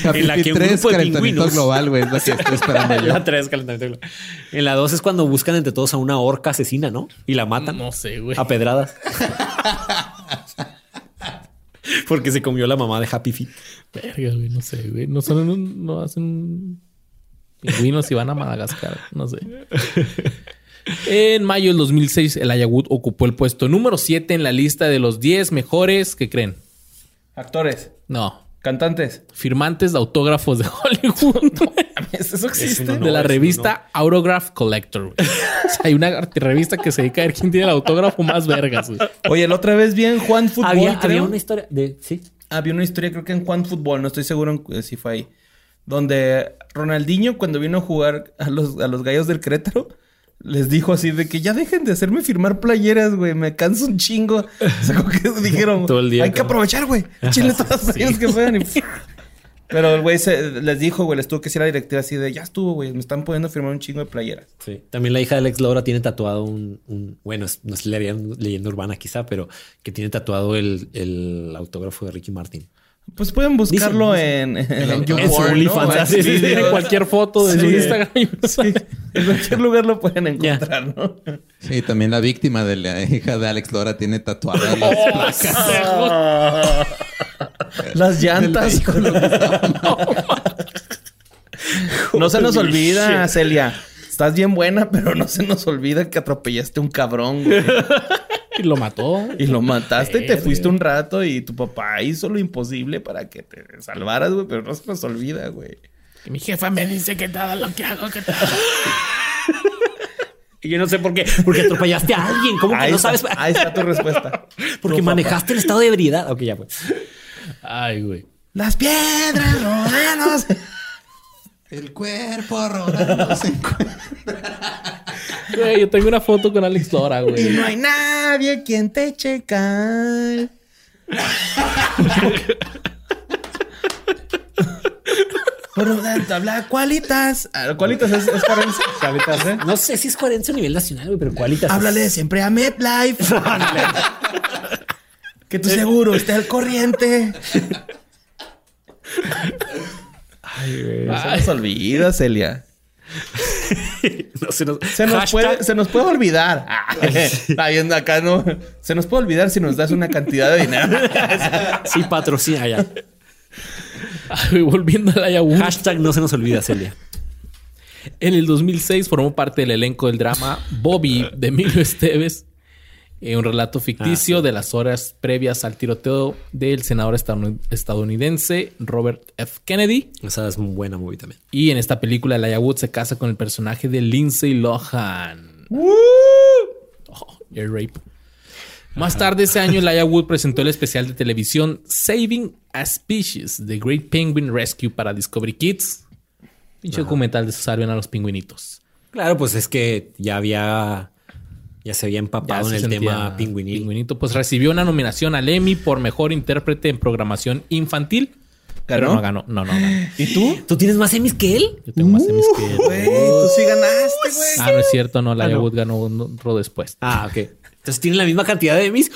Happy En la que Feet un 3, grupo de calentamiento pingüinos- global, güey, es la que estoy esperando yo. La 3, calentamiento global. En la 2 es cuando buscan entre todos a una orca asesina, ¿no? Y la matan. No sé, güey. A pedradas. Porque se comió la mamá de Happy Feet. Verga, güey, no sé, güey. No son un- no hacen pingüinos y van a Madagascar, no sé. En mayo del 2006, el Wood ocupó el puesto número 7 en la lista de los 10 mejores, ¿qué creen? Actores, No, cantantes. firmantes de autógrafos de Hollywood. Eso existe. honor. de la revista Autograph Collector. güey. O sea, hay una revista que se dedica a ver quién tiene el autógrafo más vergas. güey. Oye, la otra vez vi en Juan Fútbol, Había, había una historia de. Sí. Había una historia, creo que en Juan Fútbol, no estoy seguro en- eh, si fue ahí. Donde Ronaldinho, cuando vino a jugar a los, a los gallos del Querétaro, les dijo así de que ya dejen de hacerme firmar playeras, güey. Me canso un chingo. O sea, como que dijeron, Todo el día, hay que aprovechar, güey. Échenle todas las playeras que puedan. y- Pero el güey les dijo, güey, les tuvo que decir a la directiva así de, ya estuvo, güey. Me están pudiendo firmar un chingo de playeras. Sí. También la hija de Alex Laura tiene tatuado un. un- bueno, es- no es leyenda urbana quizá, pero que tiene tatuado el, el autógrafo de Ricky Martin. Pues pueden buscarlo en, en, En En su YouPorn, ¿no? OnlyFans, O en así, sí, sí. Xvideos. En cualquier foto de Sí. su Instagram. Sí, en cualquier lugar lo pueden encontrar, ¿no? Sí, también la víctima de la hija de Alex Lora tiene tatuadas las placas. Las llantas. no se nos olvida, Celia. Estás bien buena, pero no se nos olvida que atropellaste a un cabrón, güey. Y lo mató. Y lo mataste y te fuiste un rato y tu papá hizo lo imposible para que te salvaras, güey, pero no se nos olvida, güey. Y mi jefa me dice que todo lo que hago, que todo. Y yo no sé por qué. Porque atropellaste a alguien. ¿Cómo que Ahí no está, sabes? ahí está tu respuesta. Porque Tu papá. manejaste el estado de ebriedad. Ok, ya pues. Ay, güey. Las piedras rodanos. El cuerpo rodando se encuentra. Güey, yo tengo una foto con Alex Lora, y güey. no hay nadie quien te checar. Por lo tanto, habla cualitas. Ah, cualitas es, es carencia. Cualitas, ¿eh? No sé si es coherencia a nivel nacional, güey, pero cualitas. Háblale siempre a MetLife. que tu seguro esté al corriente. Ay, güey. Se nos olvida, Celia. No, se nos, Se nos, Hashtag- puede, se nos puede olvidar. Está viendo acá, ¿no? Se nos puede olvidar si nos das una cantidad de dinero. Sí, patrocina ya. Ay, volviendo al Ayahuasca. Hashtag no se nos olvida, Celia. En el 2006 formó parte del elenco del drama Bobby de Emilio Esteves, eh, un relato ficticio de las horas previas al tiroteo del senador estadoun- estadounidense Robert F. Kennedy. Esa es muy buena movie también. Y en esta película, Elijah Wood se casa con el personaje de Lindsay Lohan. Oh, air rape. Más tarde ese año, Elijah Wood presentó el especial de televisión Saving a Species, The Great Penguin Rescue para Discovery Kids. Pinche documental de salven a los pingüinitos. Claro, pues es que ya había. Ya se había Ya empapado se en el tema pingüinil. Pingüinito, pues recibió una nominación al Emmy por mejor intérprete en programación infantil. Pero ¿Ganó? no ganó. No, no ganó. ¿Y tú? ¿Tú tienes más Emmys que él? Yo tengo más Emmys que él. Güey, tú sí ganaste, güey. Ah, no es cierto, no. Elijah Wood ganó otro después. Ah, ok. Entonces tienen la misma cantidad de Emmys.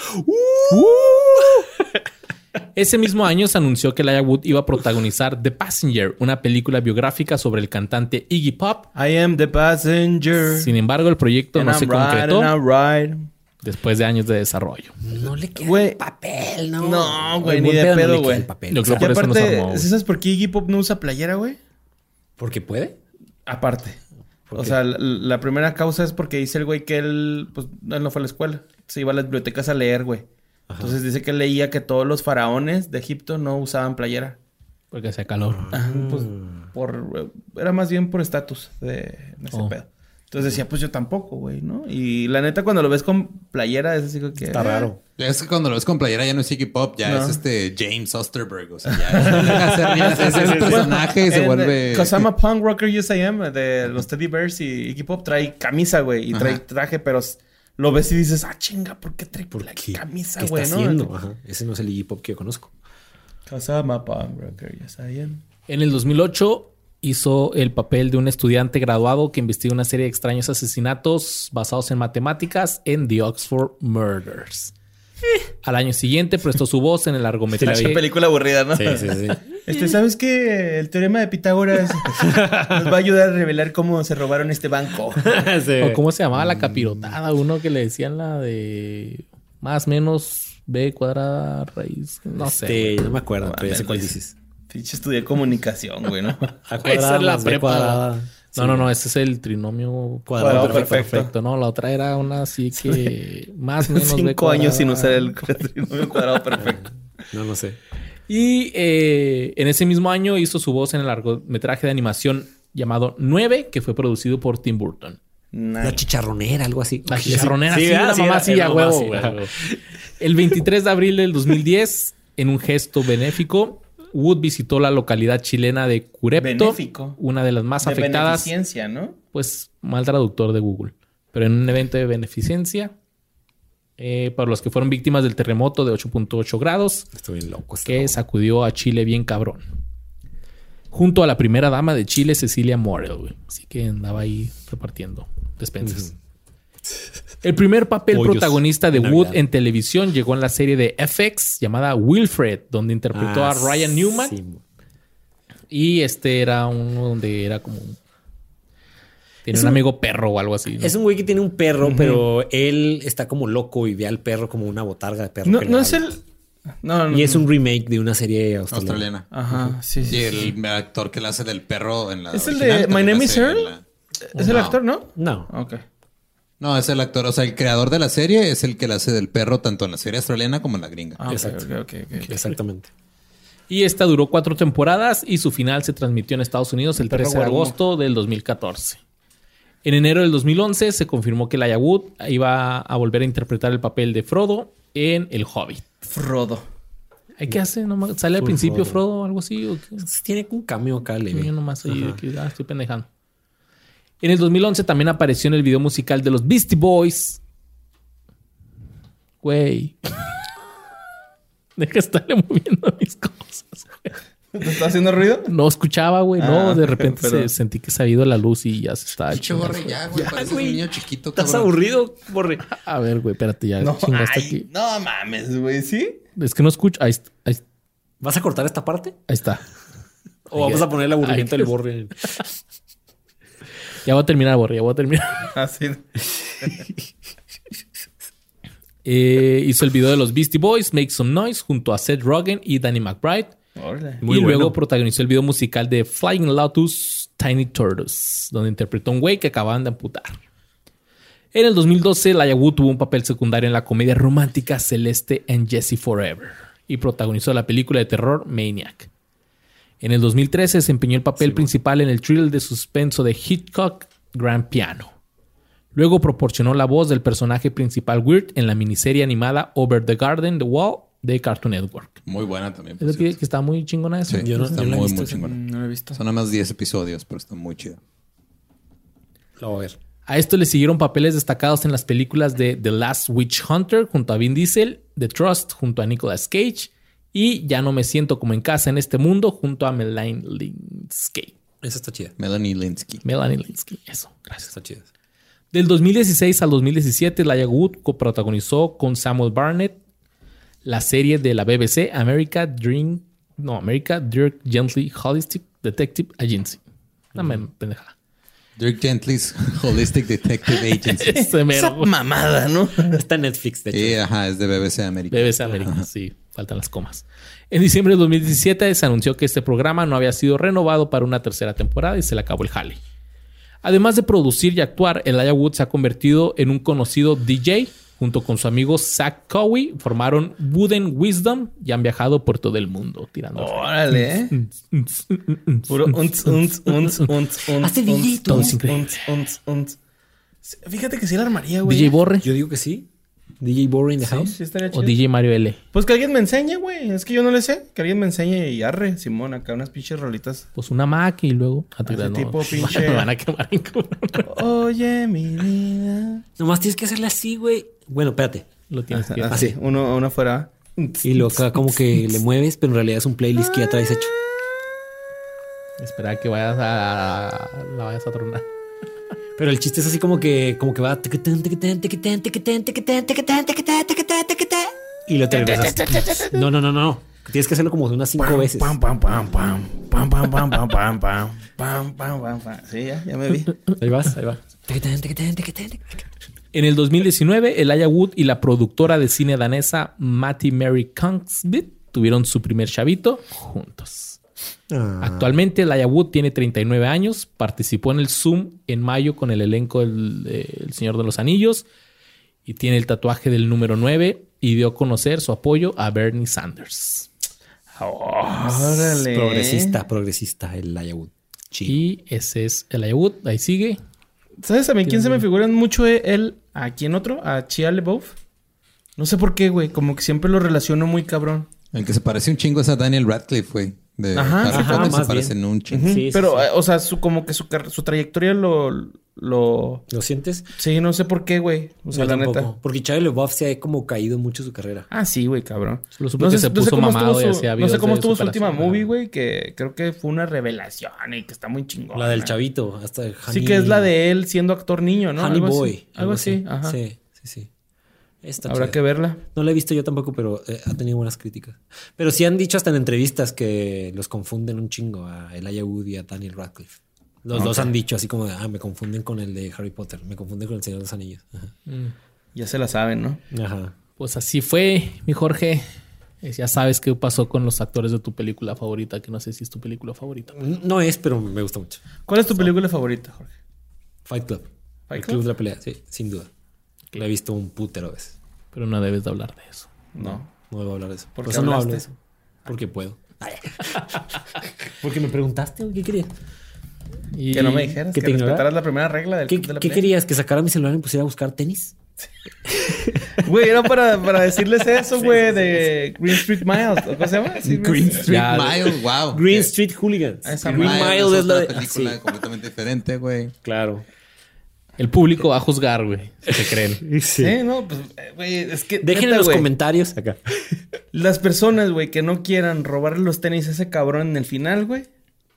Ese mismo año se anunció que Elijah Wood iba a protagonizar The Passenger, una película biográfica sobre el cantante Iggy Pop. I am the passenger. Sin embargo, el proyecto And no I'm se concretó después de años de desarrollo. No le queda el papel, ¿no? No, güey, ni de pedo no güey. papel. Yo creo por eso no se aparte, armó. ¿sabes por qué Iggy Pop no usa playera, güey? Porque puede. Aparte. ¿Por O sea, la, la primera causa es porque dice el güey que él, pues, él no fue a la escuela. Se iba a las bibliotecas a leer, güey. Entonces dice que leía que todos los faraones de Egipto no usaban playera. Porque hacía calor. Ajá, pues, por... Era más bien por estatus de ese Oh. pedo. Entonces decía, pues yo tampoco, güey, ¿no? Y la neta, cuando lo ves con playera, es así que... Está raro. Ya Es que cuando lo ves con playera ya no es Iggy Pop, ya No. es este James Osterberg. O sea, ya es, ya es el personaje y se vuelve. Cause I'm a punk rocker, yes I am, de los Teddy Bears y Iggy Pop trae camisa, güey, y trae Ajá. traje, pero lo ves y dices, ah, chinga, ¿por qué trae ¿Por la qué? camisa, ¿Qué güey, está no? haciendo? Ajá. Ese no es el Iggy Pop que yo conozco. En el 2008 hizo el papel de un estudiante graduado que investiga una serie de extraños asesinatos basados en matemáticas en The Oxford Murders. Al año siguiente prestó su voz en el largometraje. Pinche película aburrida, ¿no? Sí, sí, sí. Este, ¿sabes qué? El teorema de Pitágoras nos va a ayudar a revelar cómo se robaron este banco. Sí. ¿O cómo se llamaba la capirotada? Uno que le decían la de más menos B cuadrada raíz. No sé. Este, no me acuerdo, pero ya sé cuál dices. Pinche estudié comunicación, güey, ¿no? A Esa es la más No, no, no, ese es el trinomio Cuadrado cuadrado perfecto. perfecto. No, la otra era una así que más o menos Cinco años sin usar el trinomio cuadrado perfecto. No, no sé. Y eh, en ese mismo año hizo su voz en el largometraje de animación llamado 9, que fue producido por Tim Burton. La chicharronera, algo así. La chicharronera, Sí, sí, Sí, la mamá, sí, a huevo. El 23 de abril del 2010, en un gesto benéfico, Wood visitó la localidad chilena de Curepto, Benéfico. una de las más De afectadas, beneficencia, ¿no? pues mal traductor de Google, pero en un evento de beneficencia eh, para los que fueron víctimas del terremoto de 8.8 grados Estoy bien loco. este que loco. sacudió a Chile bien cabrón. Junto a la primera dama de Chile, Cecilia Morel, güey. Así que andaba ahí repartiendo despensas. El primer papel Pollos protagonista de Wood Navidad. en televisión llegó en la serie de FX llamada Wilfred, donde interpretó Ah, a Ryan Newman. sí. Y este era uno donde era como... un- Tiene Es un, un- amigo perro o algo así. ¿no? Es un güey que tiene un perro, pero él está como loco y ve al perro como una botarga de perro. No, que le no es habla. el. No, no. Y es un remake de una serie australiana. Australiana. Ajá, sí, sí. Y sí. el actor que le hace del perro en la. ¿Es el de My Name is Earl? la- ¿Es el actor, no? No. Ok. No, es el actor. O sea, el creador de la serie es el que le hace del perro tanto en la serie australiana como en la gringa. Ah, Exacto. Exactamente. Y esta duró cuatro temporadas y su final se transmitió en Estados Unidos el Perro 13 de agosto del 2014. En enero del 2011 se confirmó que Elijah Wood iba a volver a interpretar el papel de Frodo en El Hobbit. Frodo. ¿Ay, ¿Qué hace? ¿No ma- ¿Sale al principio Frodo. O algo así? ¿O qué? Tiene un cambio acá, leve. Yo nomás ahí de que, ah, estoy pendejando. En el 2011 también apareció en el video musical de los Beastie Boys. Güey. Deja de estarle moviendo mis cosas. güey. ¿Te está haciendo ruido? No escuchaba, güey. No, Ah, de repente pero- se- sentí que se había ido la luz y ya se Pinche chingando. borre ya, güey. Pareces un niño chiquito, ¿Estás cabrón. aburrido, Borre? A ver, güey, espérate, ya No, chingaste ay, aquí. no mames, güey, ¿sí? Es que no escucho. Ahí, ahí, ¿Vas a cortar esta parte? ahí está. ¿O vamos a poner el aburrimiento Ay, del Borre? Ya voy a terminar, Borre, ya voy a terminar. Así. Eh, hizo el video de los Beastie Boys, Make Some Noise, junto a Seth Rogen y Danny McBride. Muy y bueno. luego protagonizó el video musical de Flying Lotus Tiny Turtles, donde interpretó a un güey que acababan de amputar. En el 2012, Elijah Wood tuvo un papel secundario en la comedia romántica Celeste and Jesse Forever y protagonizó la película de terror Maniac. En el 2013 desempeñó el papel principal en el thriller de suspenso de Hitchcock Grand Piano. Luego proporcionó la voz del personaje principal Weird en la miniserie animada Over the Garden, The Wall de Cartoon Network. Muy buena también. por Es que, cierto. que está muy chingona eso. Sí, Yo no- está yo la he muy, visto muy chingona. No lo he visto. Son nada más 10 episodios, pero está muy chido. Lo voy a ver. A esto le siguieron papeles destacados en las películas de The Last Witch Hunter junto a Vin Diesel, The Trust junto a Nicolas Cage y Ya no me siento como en casa en este mundo junto a Melanie Linsky. Esa está chida. Melanie Linsky. Melanie Linsky, eso, gracias. está chida. Del 2016 al 2017, Elijah Wood coprotagonizó con Samuel Barnett la serie de la BBC America Dream, no, America Dirk Gently Holistic Detective Agency. Dame pendejada. Dirk Gently's Holistic Detective Agency. Esa mamada, ¿no? Está en Netflix, de hecho. Sí, ajá, es de BBC América. BBC América, sí, faltan las comas. En diciembre de 2017 se anunció que este programa no había sido renovado para una tercera temporada y se le acabó el jale. Además de producir y actuar, Elijah Wood se ha convertido en un conocido DJ. Junto con su amigo Zach Cowie, formaron Wooden Wisdom y han viajado por todo el mundo tirando. Órale. Fíjate que sí la armaría, güey. DJ Borre Yo digo que sí. DJ Borre in the Sí, house. sí estaría o chido. DJ Mario L. Pues que alguien me enseñe, güey. Es que yo no le sé. Que alguien me enseñe y arre, Simón, acá unas pinches rolitas. Pues una Mac y luego. Ah, te Ese creas, no. tipo pinche- Me van a quemar en. Oye, mi vida. Nomás tienes que hacerle así, güey. Bueno, espérate. Lo tienes que Así, uno, uno fuera. Y lo acá como que le mueves, pero en realidad es un playlist que ya traes hecho. Esperar que vayas a. La vayas a tronar. Pero el chiste es así como que, como que va. Y lo te regresas. No, no, no, no. Tienes que hacerlo como de unas cinco veces. Pam, pam, pam, pam. Pam, pam, pam, pam, pam, pam. Pam, pam, pam, pam. Sí, ya, ya me vi. Ahí vas, ahí va. En el 2019, Elijah Wood y la productora de cine danesa Matty Mary Kongsvik tuvieron su primer chavito juntos. Actualmente, Elijah Wood tiene 39 años, participó en el Zoom en mayo con el elenco del de El Señor de los Anillos y tiene el tatuaje del número 9 y dio a conocer su apoyo a Bernie Sanders. Órale. Progresista, progresista, el Ayahud. Chido. Y ese es Elijah Wood, ahí sigue. ¿Sabes también quién se me figura mucho eh, él? ¿A quién otro? ¿A Chia LeBeouf? No sé por qué, güey. Como que siempre lo relaciono muy cabrón. El que se parece un chingo es a Daniel Radcliffe, güey. De Ajá, Harry ajá, Potter se parecen un chingo. Sí, Pero, sí. eh, o sea, su, como que su, su trayectoria lo, lo... ¿Lo sientes? Sí, no sé por qué, güey. O sea, Yo la tampoco. neta. Porque Charlie LeBoff se ha como caído mucho su carrera. Ah, sí, güey, cabrón. Solo supe que se puso mamado estuvo y su- hacía No sé cómo estuvo su última movie, güey, que creo que fue una revelación y que está muy chingón. La del chavito, hasta Sí, que es la de él siendo actor niño, ¿no? Honey Algo así. Boy. Algo así, ajá. Sí, sí, sí. Está Habrá chida. que verla. No la he visto yo tampoco, pero eh, ha tenido buenas críticas. Pero sí han dicho hasta en entrevistas que los confunden un chingo a Elijah Wood y a Daniel Radcliffe. Los dos han dicho así como de, ah, me confunden con el de Harry Potter, me confunden con el Señor de los Anillos. Ajá. Ya se la saben, ¿no? Ajá. Pues así fue, mi Jorge. Ya sabes qué pasó con los actores de tu película favorita, que no sé si es tu película favorita. No es, pero me gusta mucho. ¿Cuál es tu película favorita, Jorge? Fight Club. Fight el Club? club de la pelea, sí, sin duda. La he visto un putero veces. Pero no debes de hablar de eso. No. No debo hablar de eso. ¿Por Por, qué eso no hablaste? hablo de eso. Porque puedo. Porque me preguntaste, güey, ¿qué querías? Y Que no me dijeras ¿Que que, te ignorara? respetaras la primera regla del ¿Qué, club de la qué querías? ¿Que sacara mi celular y me pusiera a buscar tenis? Güey, era para, para decirles eso, güey, de Green Street Miles. ¿o ¿Cómo se llama? Sí, Green Street Ya, Mile, wow. Green Street Hooligans. Ah, esa Green madre, Mile es la de... película ah, sí, completamente diferente, güey. claro. El público va a juzgar, güey, si te creen. Sí, no, pues, eh, güey, es que. Dejen neta, en los güey, comentarios acá. Las personas, güey, que no quieran robarle los tenis a ese cabrón en el final, güey,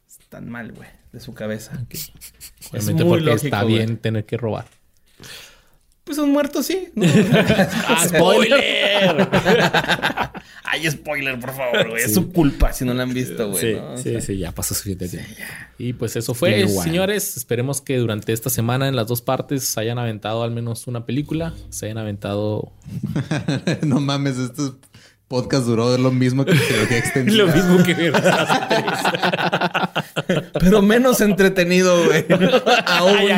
están mal, güey, de su cabeza. Obviamente muy porque lógico, está güey. bien tener que robar. Pues son muertos, sí. ¿no? ¡Ah, spoiler! Ay, spoiler, por favor, güey. Es su culpa si no la han visto, güey. Sí, ¿no? O sí, sea, sí, ya pasó suficiente tiempo. Y pues eso fue, señores. Esperemos que durante esta semana en las dos partes se hayan aventado al menos una película. Se hayan aventado no mames, estos podcast duró lo mismo que trilogía extendida. Lo mismo que. Pero menos entretenido, güey. Aún.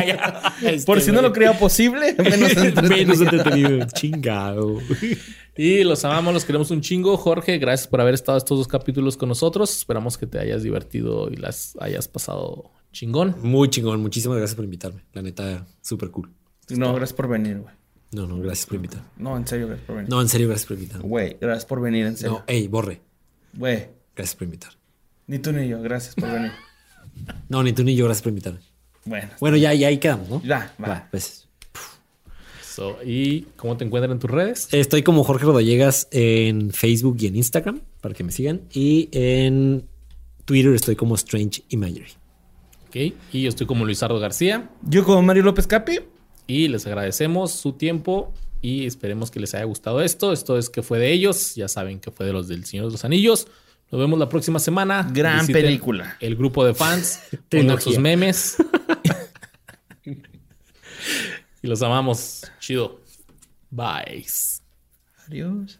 Por si no lo creía posible, menos entretenido. Menos entretenido. Chingado. Y los amamos, los queremos un chingo. Jorge, gracias por haber estado estos dos capítulos con nosotros. Esperamos que te hayas divertido y las hayas pasado chingón. Muy chingón. Muchísimas gracias por invitarme. La neta, súper cool. No, gracias por venir, güey. No, no, gracias por invitarme. No, en serio, gracias por venir. No, en serio, gracias por invitarme. Güey, gracias por venir, en serio. No, ey, borre. Güey, Gracias por invitar. ni tú ni yo, gracias por venir. No, ni tú ni yo, gracias por invitarme. Bueno, Bueno, ya, ya ahí quedamos, ¿no? Ya, va. Va, pues. So, ¿Y cómo te encuentran en tus redes? Estoy como Jorge Rodallegas en Facebook y en Instagram para que me sigan. Y en Twitter estoy como Strange Imagery. Ok. Y yo estoy como Luisardo García. yo como Mario López Capi. Y les agradecemos su tiempo y esperemos que les haya gustado esto. Esto es que fue de ellos. Ya saben que fue de los del Señor de los Anillos. Nos vemos la próxima semana. Gran Visiten película. El grupo de fans. pongan sus memes. y los amamos. Chido. Bye. Adiós.